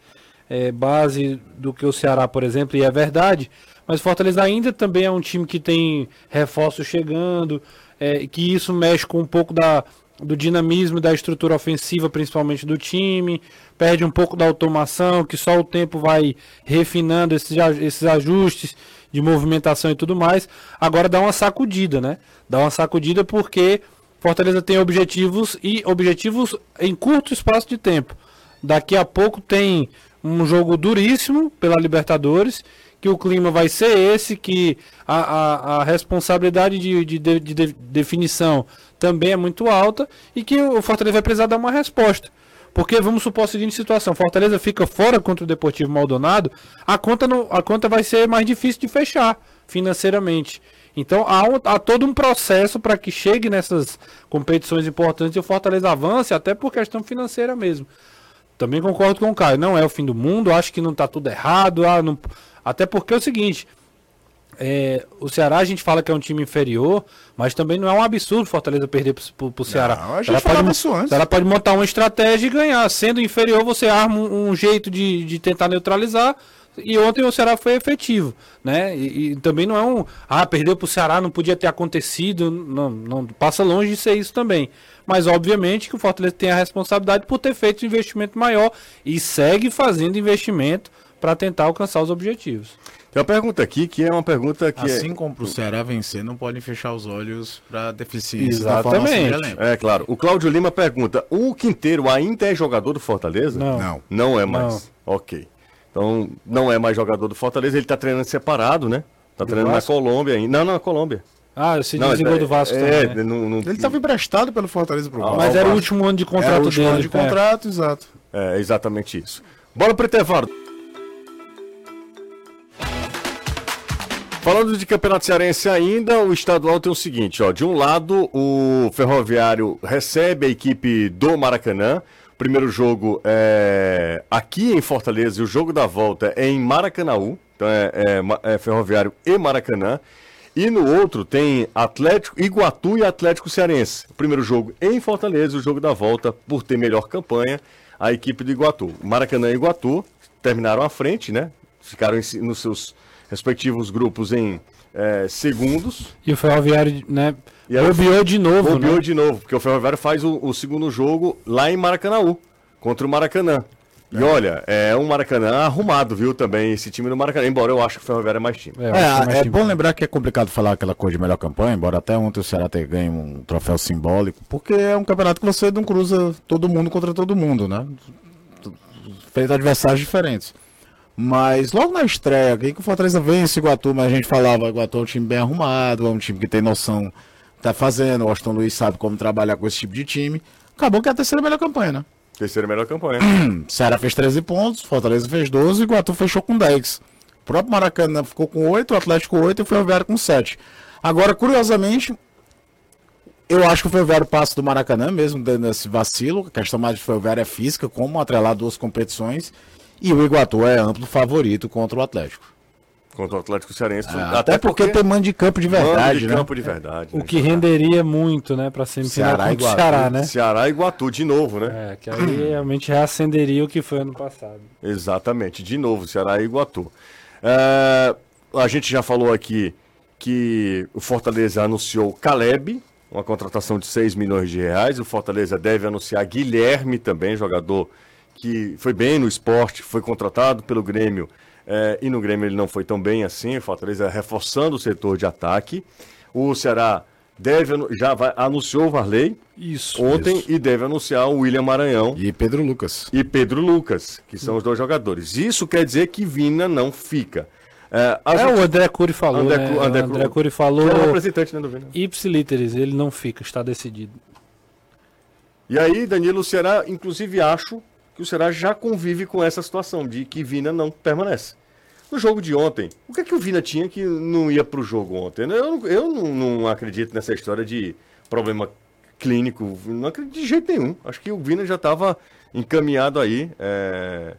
é, base do que o Ceará, por exemplo, e é verdade. Mas Fortaleza ainda também é um time que tem reforços chegando, é, que isso mexe com um pouco da, do dinamismo da estrutura ofensiva, principalmente do time, perde um pouco da automação, que só o tempo vai refinando esses, esses ajustes de movimentação e tudo mais. Agora dá uma sacudida, né? Dá uma sacudida porque Fortaleza tem objetivos e objetivos em curto espaço de tempo. Daqui a pouco tem um jogo duríssimo pela Libertadores, que o clima vai ser esse, que a, a, a responsabilidade de, de, de, de definição também é muito alta e que o Fortaleza vai precisar dar uma resposta. Porque vamos supor a seguinte situação: Fortaleza fica fora contra o Deportivo Maldonado, a conta, não, a conta vai ser mais difícil de fechar financeiramente. Então há, um, há todo um processo para que chegue nessas competições importantes e o Fortaleza avance, até por questão financeira mesmo. Também concordo com o Caio, não é o fim do mundo, acho que não está tudo errado, ah, não... até porque é o seguinte, é, o Ceará a gente fala que é um time inferior, mas também não é um absurdo Fortaleza perder pro, pro, Ceará. Não, a gente pode, isso antes. Ela pode montar uma estratégia e ganhar. Sendo inferior, você arma um, um jeito de, de tentar neutralizar. E ontem o Ceará foi efetivo, né? E, e, também não é um. Ah, perdeu pro Ceará, não podia ter acontecido. Não, não passa longe de ser isso também. Mas obviamente que o Fortaleza tem a responsabilidade por ter feito um investimento maior e segue fazendo investimento para tentar alcançar os objetivos. Tem uma pergunta aqui que é uma pergunta que. É- assim é... como para o Ceará vencer, não podem fechar os olhos para deficiência Exatamente. É claro. O Cláudio Lima pergunta: o Quinteiro ainda é jogador do Fortaleza? Não. Não, não é mais. Não. Ok. Então, não é mais jogador do Fortaleza, ele está treinando separado, né? Está treinando na Colômbia ainda. Não, não, na Colômbia. Ah, você desligou do Vasco é, também. Né? Não, não... Ele estava emprestado pelo Fortaleza pro Vasco. Mas era o último ano de contrato era o último dele. ano de contrato, é. exato. É, exatamente isso. Bola pro intervalo. Falando de Campeonato Cearense ainda, o estadual tem o seguinte, ó, de um lado o Ferroviário recebe a equipe do Maracanã, primeiro jogo é aqui em Fortaleza e o jogo da volta é em Maracanaú, então é, é, é Ferroviário e Maracanã, e no outro tem Atlético Iguatu e Atlético Cearense, o primeiro jogo em Fortaleza o jogo da volta por ter melhor campanha, a equipe do Iguatu. Maracanã e Iguatu terminaram à frente, né, ficaram nos seus respectivos grupos em é, segundos. E o Ferroviário, né? Bobeou de novo, Bobeou né? de novo, porque o Ferroviário faz o, o, segundo jogo lá em Maracanã, contra o Maracanã. E é. olha, é um Maracanã arrumado, viu, também, esse time do Maracanã, embora eu acho que o Ferroviário é mais time. É, é, mais é time. bom lembrar que é complicado falar aquela coisa de melhor campanha, embora até ontem o Ceará tenha ganho um troféu simbólico, porque é um campeonato que você não cruza todo mundo contra todo mundo, né? Feito adversários diferentes. Mas logo na estreia, que o Fortaleza vence o Iguatu, mas a gente falava, o Iguatu é um time bem arrumado, é um time que tem noção tá fazendo, o Austin Luiz sabe como trabalhar com esse tipo de time. Acabou que é a terceira melhor campanha, né? Terceira melhor campanha. Ceará fez 13 pontos, Fortaleza fez 12 e o Iguatu fechou com 10. O próprio Maracanã ficou com 8, o Atlético 8 e o Ferroviário com 7. Agora, curiosamente, eu acho que o Ferroviário passa do Maracanã mesmo, dando esse vacilo. A questão mais de Ferroviário é física, como atrelar duas competições. E o Iguatu é amplo favorito contra o Atlético. Contra o Atlético Cearense. Ah, até, porque, porque, tem mando de campo de verdade. Mando de né? campo de verdade. O né, que renderia muito, né, para semifinal Ceará o Ceará, né? Ceará e Iguatu de novo, né? É, que aí realmente reacenderia o que foi ano passado. Exatamente, de novo, Ceará e Iguatu. É, a gente já falou aqui que o Fortaleza anunciou Caleb, uma contratação de 6 milhões de reais. O Fortaleza deve anunciar Guilherme também, jogador que foi bem no esporte, foi contratado pelo Grêmio é, e no Grêmio ele não foi tão bem assim. O Fortaleza reforçando o setor de ataque. O Ceará deve já vai, anunciou o Varley isso, ontem isso. e deve anunciar o William Maranhão e Pedro Lucas e Pedro Lucas que são os dois jogadores isso quer dizer que Vina não fica é, é gente... o André Cury falou André, né? André, André Cury falou que é o representante né, do Vina ipsiliteris ele não fica está decidido e aí Danilo o Ceará inclusive acho que o Ceará já convive com essa situação de que Vina não permanece. No jogo de ontem, o que é que o Vina tinha que não ia para o jogo ontem? Eu, eu não, não, acredito nessa história de problema clínico, não acredito de jeito nenhum. Acho que o Vina já estava encaminhado aí, é,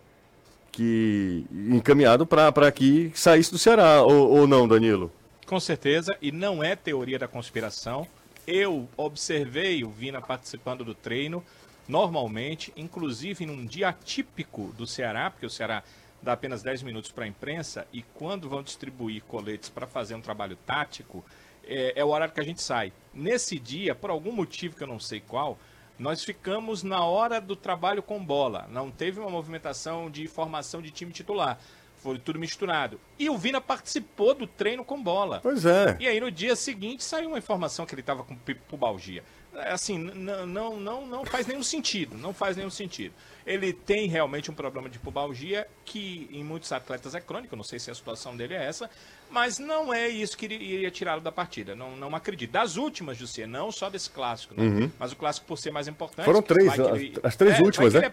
que encaminhado para que saísse do Ceará, ou, ou não, Danilo? Com certeza, e não é teoria da conspiração. Eu observei o Vina participando do treino normalmente, inclusive num dia típico do Ceará, porque o Ceará dá apenas 10 minutos para a imprensa e quando vão distribuir coletes para fazer um trabalho tático, é, é, o horário que a gente sai. Nesse dia, por algum motivo que eu não sei qual, nós ficamos na hora do trabalho com bola. Não teve uma movimentação de formação de time titular. Foi tudo misturado. E o Vina participou do treino com bola. Pois é. E aí no dia seguinte saiu uma informação que ele estava com pubalgia. É, assim, não, não, não faz nenhum sentido. Não faz nenhum sentido. Ele tem realmente um problema de pubalgia que em muitos atletas é crônico. Não sei se a situação dele é essa, mas não é isso que iria tirá-lo da partida. Não, não acredito. Das últimas, José, não só desse clássico, né? uhum. mas o clássico por ser mais importante. Foram três, ele, as, três é, últimas, né? É,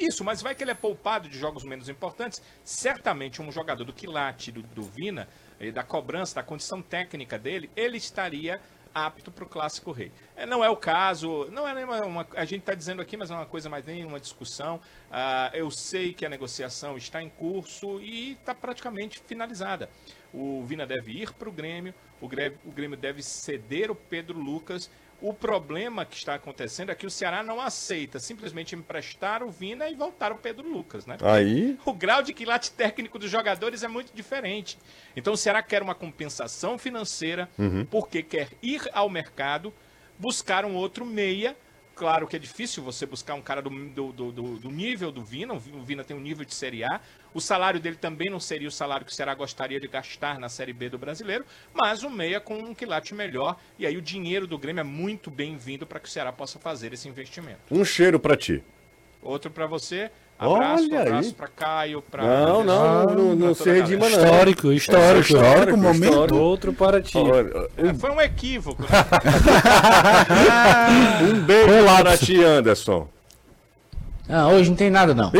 isso, mas vai que ele é poupado de jogos menos importantes. Certamente um jogador do quilate, do, do Vina, eh, da cobrança, da condição técnica dele, ele estaria apto para o clássico rei. É, não é o caso, não é nenhuma, uma, a gente está dizendo aqui, mas é uma coisa mais nem uma discussão. Uh, eu sei que a negociação está em curso e está praticamente finalizada. O Vina deve ir para o Grêmio, o Grêmio deve ceder o Pedro Lucas o problema que está acontecendo é que o Ceará não aceita simplesmente emprestar o Vina e voltar o Pedro Lucas, né? Aí. O grau de quilate técnico dos jogadores é muito diferente. Então o Ceará quer uma compensação financeira uhum. porque quer ir ao mercado buscar um outro meia Claro que é difícil você buscar um cara do, do, do, do, nível do Vina. O Vina tem um nível de Série A. O salário dele também não seria o salário que o Ceará gostaria de gastar na Série B do brasileiro, mas um meia com um quilate melhor. E aí o dinheiro do Grêmio é muito bem-vindo para que o Ceará possa fazer esse investimento. Um cheiro para ti. Outro para você. Abraço, Olha abraço para Caio, para Não, não, não, não se redima não. Histórico, histórico, histórico, histórico momento histórico. outro para ti. É, foi um equívoco. Né? um beijo Olá, para ti, Anderson. Ah, hoje não tem nada não.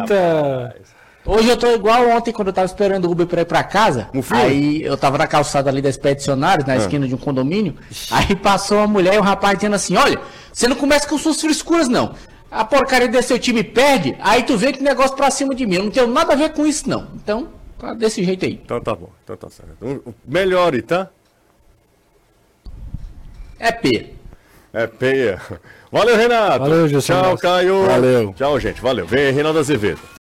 Eita! Hoje eu tô igual ontem quando eu tava esperando o Uber pra ir pra casa. Um aí eu tava na calçada ali da Expedicionários, na ah. esquina de um condomínio. Aí passou uma mulher e um rapaz dizendo assim: Olha, você não começa com suas frescuras, não a porcaria desse seu time perde, aí tu vê que negócio pra cima de mim. Eu não tenho nada a ver com isso, não. Então, tá desse jeito aí. Então tá bom, então tá certo. Melhore, tá? É P. É P. Valeu, Renato. Valeu, Tchau, Caio. Valeu. Tchau, gente. Valeu. Vem, Reinaldo Azevedo.